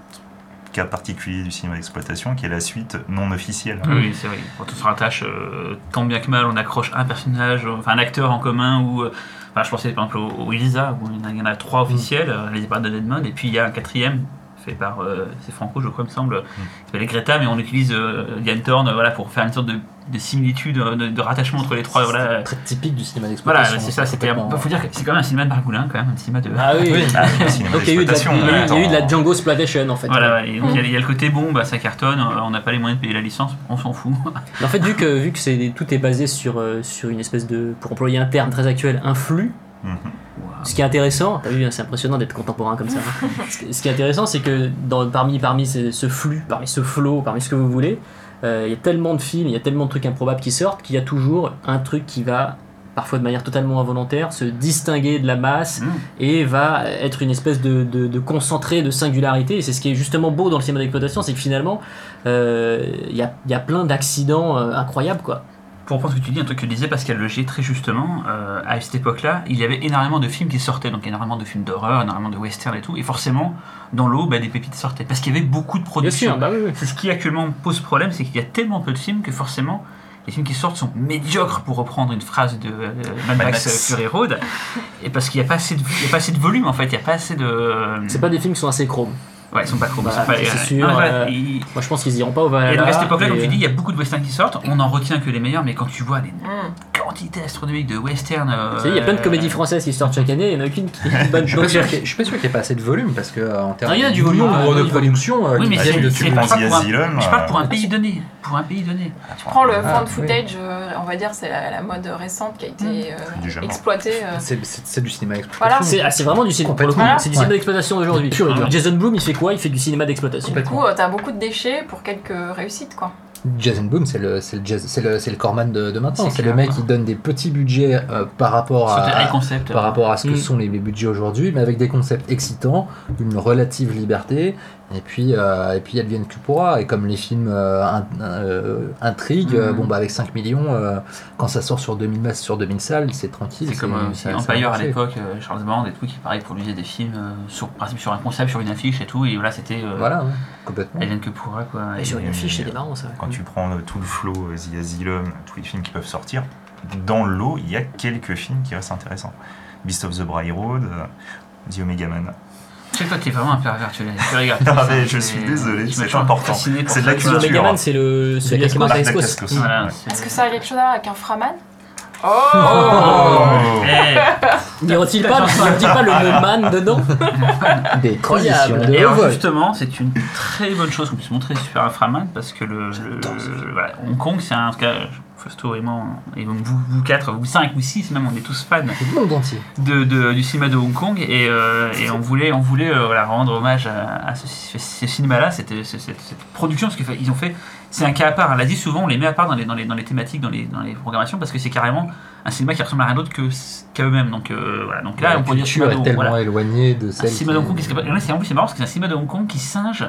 cas particulier du cinéma d'exploitation qui est la suite non officielle. Oui, c'est vrai. Quand on se rattache euh, tant bien que mal, on accroche un personnage, enfin un acteur en commun. Ou, euh, enfin, je pensais par exemple au, au Elisa, où il y en a, il y en a trois officiels, euh, les par de Deadman, et puis il y a un quatrième, fait par euh, c'est Franco, je crois, il me semble, qui s'appelle Greta, mais on utilise euh, Yann Thorne euh, voilà, pour faire une sorte de, de similitude, euh, de, de rattachement entre les trois. Voilà, Très typique du cinéma voilà d'exploitation. c'est ça. C'était. complètement- faut dire que c'est quand même un cinéma de Margoulin, quand même, un cinéma de. Ah oui, Oui. Ah, Donc il y a eu de la, il y a eu- y de la. Django Sploitation en fait. Voilà, ouais, il y a- il y, a le côté bon, bah, ça cartonne, euh, on n'a pas les moyens de payer la licence, on s'en fout. Mais en fait, vu que, vu que c'est, tout est basé sur, euh, sur une espèce de, pour employer un terme très actuel, un flux, Mhm. Ce qui est intéressant, t'as vu, hein, c'est impressionnant d'être contemporain comme ça. hein. ce, qui- est intéressant, c'est que dans, parmi, parmi ce, ce flux, parmi ce flow, parmi ce que vous voulez, euh, il y a tellement de films, il y a tellement de trucs improbables qui sortent qu'il y a toujours un truc qui va, parfois de manière totalement involontaire, se distinguer de la masse Mm. et va être une espèce de, de, de concentré, de singularité. Et c'est ce qui est justement beau dans le cinéma d'exploitation, c'est que finalement, euh, il y, a, y a plein d'accidents euh, incroyables, quoi. Pour reprendre ce que tu dis, un truc que disait Pascal Legier très justement, euh, à cette époque-là, il y avait énormément de films qui sortaient, donc énormément de films d'horreur, énormément de western et tout, et forcément, dans l'eau, bah, des pépites sortaient, parce qu'il y avait beaucoup de Bien productions. sûr, bah oui, oui. C'est ce qui actuellement pose problème, c'est qu'il y a tellement peu de films que forcément, les films qui sortent sont médiocres, pour reprendre une phrase de euh, Mad Max Fury Road, et parce qu'il n'y a, pas assez de- il y a pas assez de volume en fait, il n'y a pas assez de... C'est pas des films qui sont assez chromes. Ouais, ils sont pas trop. Bah, pas- c'est euh, sûr, non, voilà, euh, ils- Moi, je pense qu'ils iront pas au Et Valhalla. donc à cette époque-là, comme et- tu dis, il y a beaucoup de westerns qui sortent, on en retient que les meilleurs, mais quand tu vois les Mm. quantités astronomiques de westerns... euh, il y a plein de comédies françaises qui sortent chaque année, il n'y en a aucune qui est bonne. Je suis pas sûr qu'il y ait- je suis pas sûr qu'il n'y ait pas assez de volume parce que euh, en termes Ah, il y a de du volume, nombre il y a de du volume. productions euh, Oui, mais c'est-. Je parle pour un euh, pays donné. Pour un pays donné. Tu prends le Ah, fan oui. footage, euh, on va dire, c'est la, mode récente qui a été euh, genre. exploitée. euh. C'est- du cinéma Voilà. exploitation. C'est ah, c'est vraiment du cinéma. C'est du cinéma d'exploitation et dur. Jason Blum, il fait quoi Il fait du cinéma d'exploitation. Du coup, euh, t'as beaucoup de déchets pour quelques réussites, quoi. Jason Boom, c'est le, c'est le, jazz- c'est le, c'est le Corman de, de maintenant. C'est le mec qui donne des petits budgets euh, par rapport à, concept. par rapport à ce que Mm. sont les, les budgets aujourd'hui, mais avec des concepts excitants, une relative liberté, et puis euh, et puis il y a le Vienne que pourra. Et comme les films euh, in- euh, intrigues, euh, Mm. bon bah avec 5 millions, euh, quand ça sort sur 2000 masses, sur 2000 salles, c'est tranquille. C'est comme ça- Empire à l'époque, euh, Charles Band et tout, qui pareil produisait des films euh, sur, exemple, sur un concept, sur une affiche et tout, et voilà, c'était euh, Voilà, ouais, complètement. Alien que pourra quoi. Et Et- sur une affiche, c'était marrant ça. Quand tu prends euh, tout le flow, euh, The Asylum, tous les films qui peuvent sortir, dans le lot, il y a quelques films qui restent intéressants. Beast of the Bray Road, euh, The Omega Man. Sais toi, t'es vraiment un pervers, tu regardes Ah, ça, mais je c'est- suis désolé, c'est important. C'est de la culture. Megaman, c'est le c'est- Est-ce que ça a quelque chose à voir avec un Framan? Oh Oh Eh, N'y pas, n'y pas le mot man dedans Des transitions Incroyable. de Et alors vol. justement, c'est une très bonne chose qu'on puisse montrer Super Inframan parce que le, le- voilà, Hong Kong, c'est un en tout cas Fausto et moi, et donc vous, vous quatre, vous cinq ou six même, on est tous fans Le monde entier. de, de- du cinéma de Hong Kong et, euh, et on voulait, on voulait euh, voilà, rendre hommage à, à ce, ce cinéma-là, cette- cette production, parce qu'ils ont fait, c'est un cas à part. On l'a dit souvent, on les met à part dans les, dans les, dans les thématiques, dans les, dans les programmations, parce que c'est carrément un cinéma qui ressemble à rien d'autre que, qu'à eux-mêmes. Donc euh, voilà, donc là on peut dire culture cinéma de est tellement voilà. éloignée de Un celle cinéma de Hong Kong, qui en plus c'est marrant parce que c'est un cinéma de Hong Kong qui singe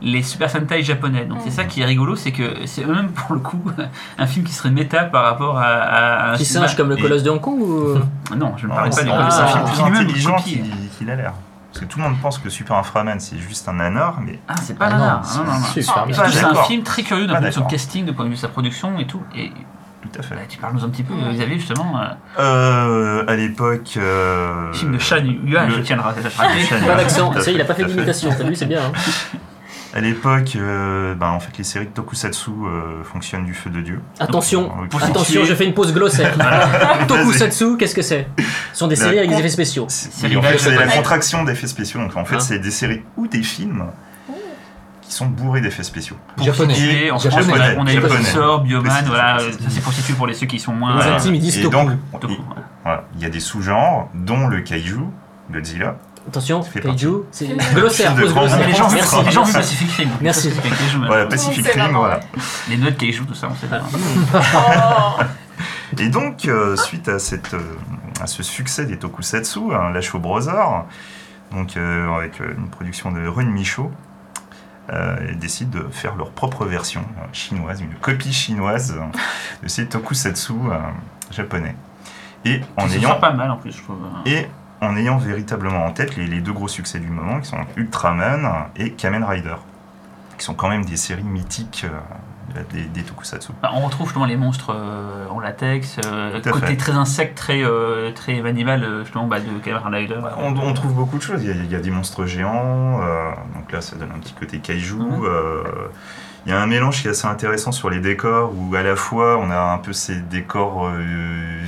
les Super Sentai japonais. Donc c'est ça qui est rigolo, c'est que c'est eux-mêmes pour le coup un film qui serait méta par rapport à, à un Qui cinéma- singe comme le Et- colosse de Hong Kong ou... Non, je ne Non, parlais pas du ah, c'est un Colosse. film Ah, plus intelligent qu'il a l'air. Parce que tout le monde pense que Super Inframan c'est juste un nanar, mais Ah, c'est pas Ah nanar. non, Non, non, non. c'est super Ah, C'est un film très curieux d'un point de vue de son casting, de point de vue de sa production et tout. Et tout à fait. bah, tu parles-nous un petit peu, Mm. Xavier, justement. euh, Euh, à l'époque. euh, film de Chan le- je tiens à le rappeler. Chan Pas d'accent, ça il a pas fait d'imitation, t'as vu, c'est bien. hein. À l'époque, euh, ben, en fait, les séries de Tokusatsu euh, fonctionnent du feu de Dieu. Attention, Donc, attention, je fais une pause glossaire. Tokusatsu, qu'est-ce que c'est? Ce sont des La séries avec des effets spéciaux. C'est les en fait, vaches c'est la contraction d'effets spéciaux. Donc en fait, Hein c'est des séries ou des films qui sont bourrés d'effets spéciaux. Pour Japonais. en France, Japonais. on a, on a Japonais. Professor, Bioman, voilà, ça c'est pour situer pour les ceux qui sont moins. Les intimes, ils disent Toku. il y a des sous-genres, dont le kaiju, Godzilla. Attention, Kaiju, c'est glossaire, de glossaire. Les gens, Merci. les gens ont vu Pacific Rim. Merci. Voilà, Pacific Rim, voilà. Les notes Kaiju, tout ça, on sait pas. Et donc, euh, suite à, cette, euh, à ce succès des tokusatsu, hein, la Show Brothers, donc, euh, avec euh, une production de Run Michaud, euh, ils décident de faire leur propre version euh, chinoise, une copie chinoise euh, de ces tokusatsu euh, japonais. Et en C'est ayant pas mal en plus, je trouve. Et en ayant véritablement en tête les, les deux gros succès du moment, qui sont Ultraman et Kamen Rider, qui sont quand même des séries mythiques euh, des, des tokusatsu. Bah, on retrouve justement les monstres euh, en latex, euh, côté fait. très insecte, très, très animal, justement bah, de Kamen Rider. On, on trouve beaucoup de choses. Il y a, il y a des monstres géants, donc là ça donne un petit côté kaiju. Il y a un mélange qui est assez intéressant sur les décors où à la fois on a un peu ces décors euh,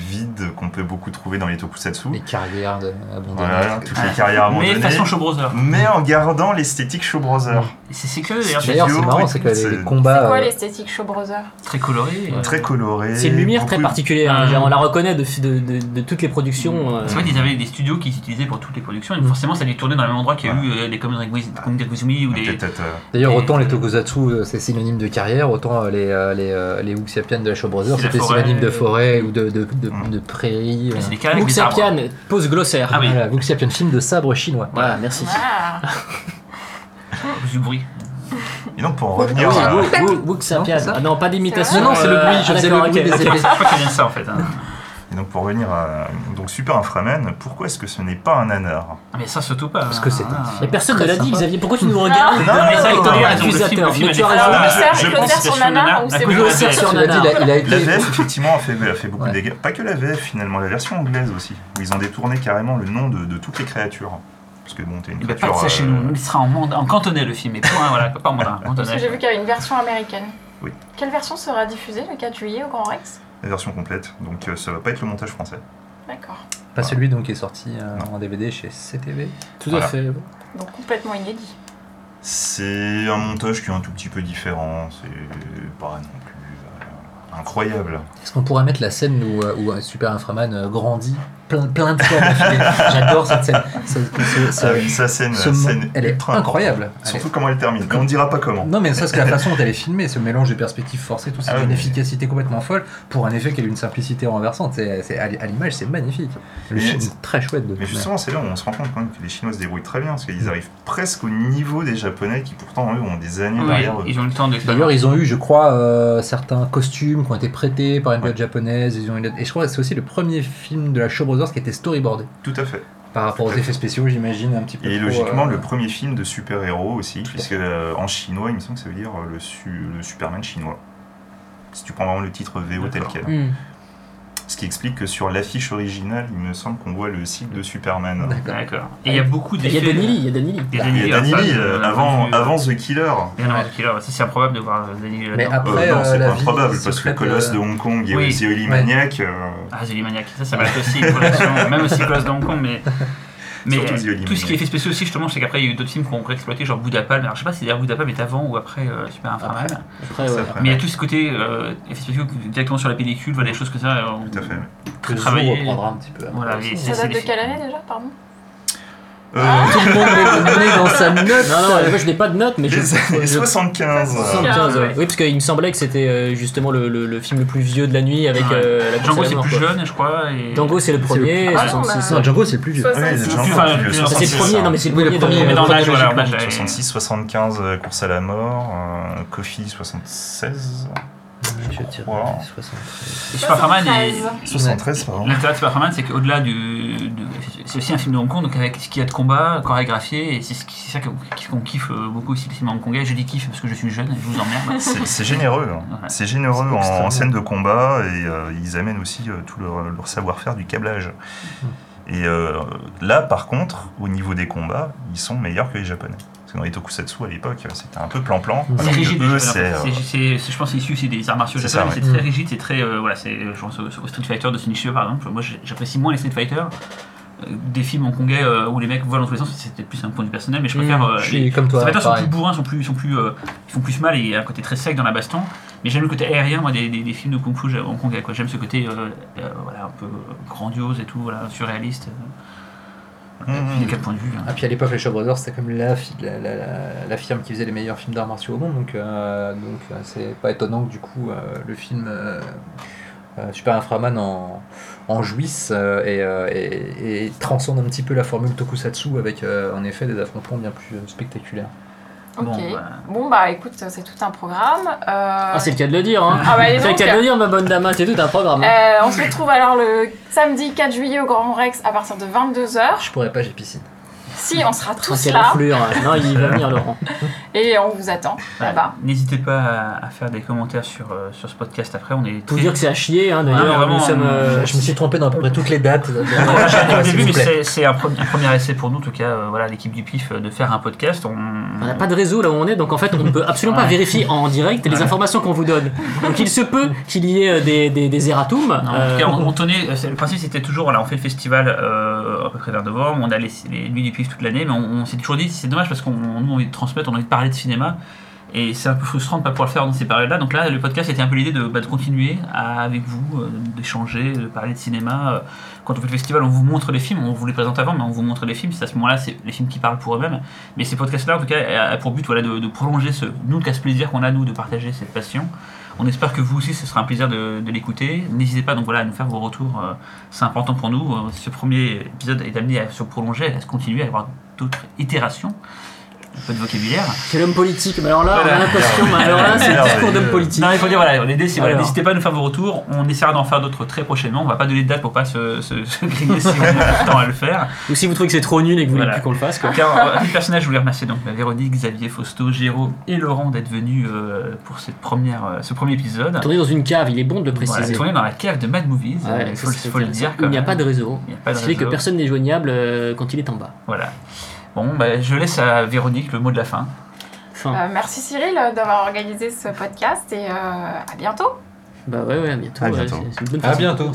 vides qu'on peut beaucoup trouver dans les tokusatsu. Les carrières de- abandonnées. Voilà, toutes les carrières Mais abandonnées. façon Show Brother. mais en gardant l'esthétique Show Brother. Et C'est curieux d'ailleurs, c'est marrant, c'est que les, c'est- les C'est combats. quoi euh, l'esthétique Show Brother? C'est très coloré. euh, Très coloré. C'est une lumière très beaucoup- particulière. hein. Ah. Genre, On la reconnaît de, de, de, de toutes les productions. euh, C'est vrai qu'ils avaient des studios qui s'utilisaient pour toutes les productions, et forcément ça allait tourner dans le même endroit qu'il y a eu euh, Kamen Rider Guzumi ou des. Euh, D'ailleurs, autant les tokusatsu, euh, c'est synonyme de carrière, autant euh, les, euh, les, euh, les Wuxiapian de la Show Brothers, C'est la c'était synonyme de forêt ou de, de, de, Mm. de prairie. Ah, euh. C'est des carrés. Wuxiapian, pose glossaire. Ah oui. Voilà, Wuxiapian, film de sabre chinois. Voilà, merci. Ah, Du bruit. Et donc pour en Ah revenir oui, à- Wuxiapian. Non, Ah non, pas d'imitation. Non, non, c'est le bruit, je ah, faisais le bruit des ça en fait. Hein. Et donc pour revenir à donc Super Inframan, pourquoi est-ce que ce n'est pas un nanar Ah, mais ça surtout pas. Parce que c'est un Ah. Mais personne ne l'a dit. Xavier. Pourquoi tu nous regardes Non, mais ça, accusateur, le film mais a tu as raison. Mais je pense sur c'est Nana Nana. ou c'est sur Tu l'as dit, Nana. il a, il a été. La VF effectivement a fait, a fait beaucoup de dégâts. Pas que la VF finalement, la version anglaise aussi, où ils ont détourné carrément le nom de, toutes les créatures. Parce que bon, t'es une Il pas de créature. ça chez euh, nous, il sera en, mand- en cantonais le film, et point, voilà, pas en mandarin, Parce que j'ai vu qu'il y avait une version américaine. Oui. Quelle version sera diffusée le 4 juillet au Grand Rex? La version complète, donc euh, ça va pas être le montage français. D'accord. Pas celui donc qui est sorti euh, en DVD chez CTV. Tout à fait. Donc complètement inédit. C'est un montage qui est un tout petit peu différent, c'est pas non plus euh, incroyable. Est-ce qu'on pourrait mettre la scène où, où un Super Inframan grandit plein, plein de fois J'adore cette scène. Ce- ce- ce- Ah oui, sa scène, elle est incroyable. Surtout comment elle termine. Mais on ne dira pas comment. Non, mais ça, c'est la façon dont elle est filmée, ce mélange de perspectives forcées, tout ça, Ah oui, une mais- efficacité complètement folle pour un effet qui a une simplicité renversante. C'est, à à l'image, c'est magnifique. Le film est très chouette de Mais justement, c'est là où on se rend compte quand même que les Chinois se débrouillent très bien, parce qu'ils arrivent presque au niveau des Japonais qui pourtant eux ont des années Oui, derrière eux. ils ont eu le temps de D'ailleurs, ils ont eu, je crois, euh, certains costumes qui ont été prêtés par une boîte japonaise. Ils ont eu- Et je crois que c'est aussi le premier film de la Show Brothers qui était storyboardé. Tout à fait. Par rapport aux effets spéciaux, j'imagine, un petit peu. Et trop, logiquement, euh, le premier film de super-héros aussi, Tout puisque euh, en chinois, il me semble que ça veut dire euh, le, su- le Superman chinois. Si tu prends vraiment le titre VO tel quel. Hmm. Ce qui explique que sur l'affiche originale, il me semble qu'on voit le cycle de Superman. D'accord. Et il y a beaucoup Il y a d'effets. Danny Lee, il y a Danny Lee. Il y a Il y a euh, euh, avant, avant The Killer. Et non, The Killer, ça c'est improbable de voir Danny Lee Mais là-dedans. après, Euh, non, euh, c'est pas improbable, parce que Colosse euh, de Hong Kong et oui. The Holy Ouais. Maniac, euh, Ah, The Maniac, ça, ça va être aussi une collection, même aussi Colosse de Hong Kong, mais. Mais Surtout euh, tout ce qui est effet spéciaux aussi, justement, c'est qu'après il y a eu d'autres films qui ont réexploité, genre Budapalm. Alors je sais pas si d'ailleurs Budapalm est avant ou après euh, Super Inframan. Après. Après, ça ouais. après. Mais il y a tout ce côté euh, effets spéciaux directement sur la pellicule, voilà, des choses comme ça. euh, Tout à fait. très travaillées. reprendra un petit peu. après Voilà, Ça date de quelle année déjà, pardon? Euh, Tout le monde est donné dans sa note. Non, non, moi je n'ai pas de note, mais je. les années je- 75. 75, ouais. ouais. Oui, parce qu'il me semblait que c'était euh, justement le, le, le film le plus vieux de la nuit avec Ouais. euh, la Django c'est mort, plus quoi. jeune, je crois. Et... Django c'est le le premier, Ah non, 66. bah, Non, Django, c'est le plus vieux. Ouais, 66. Django, Enfin, c'est le Ah, c'est 66, le premier, non mais c'est le Oui, le premier. mais dans l'âge, voilà, chronologiquement. l'âge, 66, 75, euh, course à la mort, Coffee 76, Je dirais Wow. 73. Et Superman, il- 73. 73 pardon. L'intérêt de Superman, c'est qu'au-delà du. de- c'est aussi un film de Hong Kong, donc avec ce qu'il y a de combat, chorégraphié, et c'est ce qui- ça qu'on kiffe euh, beaucoup aussi, le cinéma hongkongais. Je dis kiffe parce que je suis jeune et je vous emmerde. C'est c'est généreux, hein. Ouais. c'est généreux en, scène de combat et euh, ils amènent aussi euh, tout leur, leur savoir-faire du câblage. Et euh, là, par contre, au niveau des combats, ils sont meilleurs que les Japonais. Parce que dans les tokusatsu à l'époque, c'était un peu plan-plan. C'est rigide, eux, les c'est, C'est- c'est- c'est- je pense que c'est issu aussi des arts martiaux C'est c'est très rigide, c'est très. euh, voilà, c'est, je pense au, au Street Fighter de Shinichiro par exemple. Moi j'apprécie moins les Street Fighter. euh, Des films hongkongais euh, où les mecs volent dans tous les sens, c'était plus un point de vue personnel, mais je Mm, préfère. euh, Je les- suis comme Les toi. Fighter sont plus bourrins, sont plus, sont plus, euh, ils font plus mal et il y a un côté très sec dans la baston. Mais j'aime le côté aérien, moi, des, des, des films de kung fu hongkongais. J'aime ce côté euh, euh, voilà, un peu grandiose et tout, voilà, surréaliste. Quatre points de vue. hein. Ah, puis à l'époque, les Shaw Brothers, c'était comme la, fi- la, la, la, la firme qui faisait les meilleurs films d'arts martiaux au monde, donc euh, donc euh, c'est pas étonnant que du coup euh, le film euh, euh, Super Inframan en, en jouisse euh, et, euh, et, et transcende un petit peu la formule Tokusatsu avec euh, en effet des affrontements bien plus spectaculaires. Ok. Bon, Bon, bah. bah écoute, c'est tout un programme. Euh, Ah, c'est le cas de le dire, hein. Ah bah, c'est le cas de le dire, ma bonne dame, hein, c'est tout un programme. hein. euh, on se retrouve alors le samedi 4 juillet au Grand Rex à partir de 22h. Je pourrais pas, j'ai piscine. Si, on sera tous là. enflure. Non, il va venir, Laurent. Et on vous attend Ouais. N'hésitez pas à, à faire des commentaires sur, euh, sur ce podcast après. On est Pour très- dire que c'est à chier, hein, d'ailleurs, euh, Je me suis trompé dans à peu près toutes les dates. Au début, mais c'est- un, pre- un premier essai pour nous, en tout cas, euh, voilà, l'équipe du PIF, de faire un podcast. On n'a pas de réseau là où on est, donc en fait on ne peut absolument pas vérifier en direct les informations qu'on vous donne. Donc il se peut qu'il y ait des, des, des erratums. Non, en euh, tout cas, on, on tenait, le principe c'était toujours, voilà, on fait le festival euh, à peu près vers novembre, on a les, les nuits du PIF toute l'année, mais on, s'est toujours dit, c'est dommage parce qu'on a envie de transmettre, on a envie de parler de cinéma, et c'est un peu frustrant de ne pas pouvoir le faire dans ces périodes-là. Donc là, le podcast était un peu l'idée de, bah, de continuer avec vous, euh, d'échanger, de parler de cinéma. Euh, Quand on fait le festival, on vous montre les films, on vous les présente avant, mais on vous montre les films. C'est à ce moment-là, c'est les films qui parlent pour eux-mêmes. Mais ces podcasts-là, en tout cas, a pour but voilà, de, prolonger ce, nous, casse-plaisir qu'on a, nous, de partager cette passion. On espère que vous aussi, ce sera un plaisir de, l'écouter. N'hésitez pas donc à nous faire vos retours. euh, C'est important pour nous. Euh, Ce premier épisode est amené à se prolonger, à se continuer, à avoir d'autres itérations. Un peu de vocabulaire. C'est l'homme politique, mais alors là on Voilà. a l'impression, mais alors là c'est le Alors, discours d'homme euh, politique. Non, il faut dire, voilà, l'idée, c'est voilà, Alors. n'hésitez pas à nous faire vos retours. On essaiera d'en faire d'autres très prochainement. On va pas donner de date pour pas se, se, se griller si on a pas le temps à le faire. Ou si vous trouvez que c'est trop nul et que vous voulez Voilà. plus qu'on le fasse. Quoi. Car, euh, les personnages, je voulais remercier donc bah, Véronique, Xavier, Fausto, Jérôme et Laurent d'être venus euh, pour cette première, euh, ce premier épisode. Tourner dans une cave, il est bon de le Voilà, préciser. tourné dans la cave de Mad Movies, Ouais, euh, il faut, faut le dire. Il n'y a pas de réseau. Il n'y a pas de Ce qui fait que réseau. personne n'est joignable euh, quand il est en bas. Voilà. Bon, bah, je laisse à Véronique le mot de la fin. Euh, merci Cyril euh, d'avoir organisé ce podcast et euh, à bientôt. bah ouais, ouais, à bientôt. À ouais, bientôt. c'est- c'est une bonne À bientôt.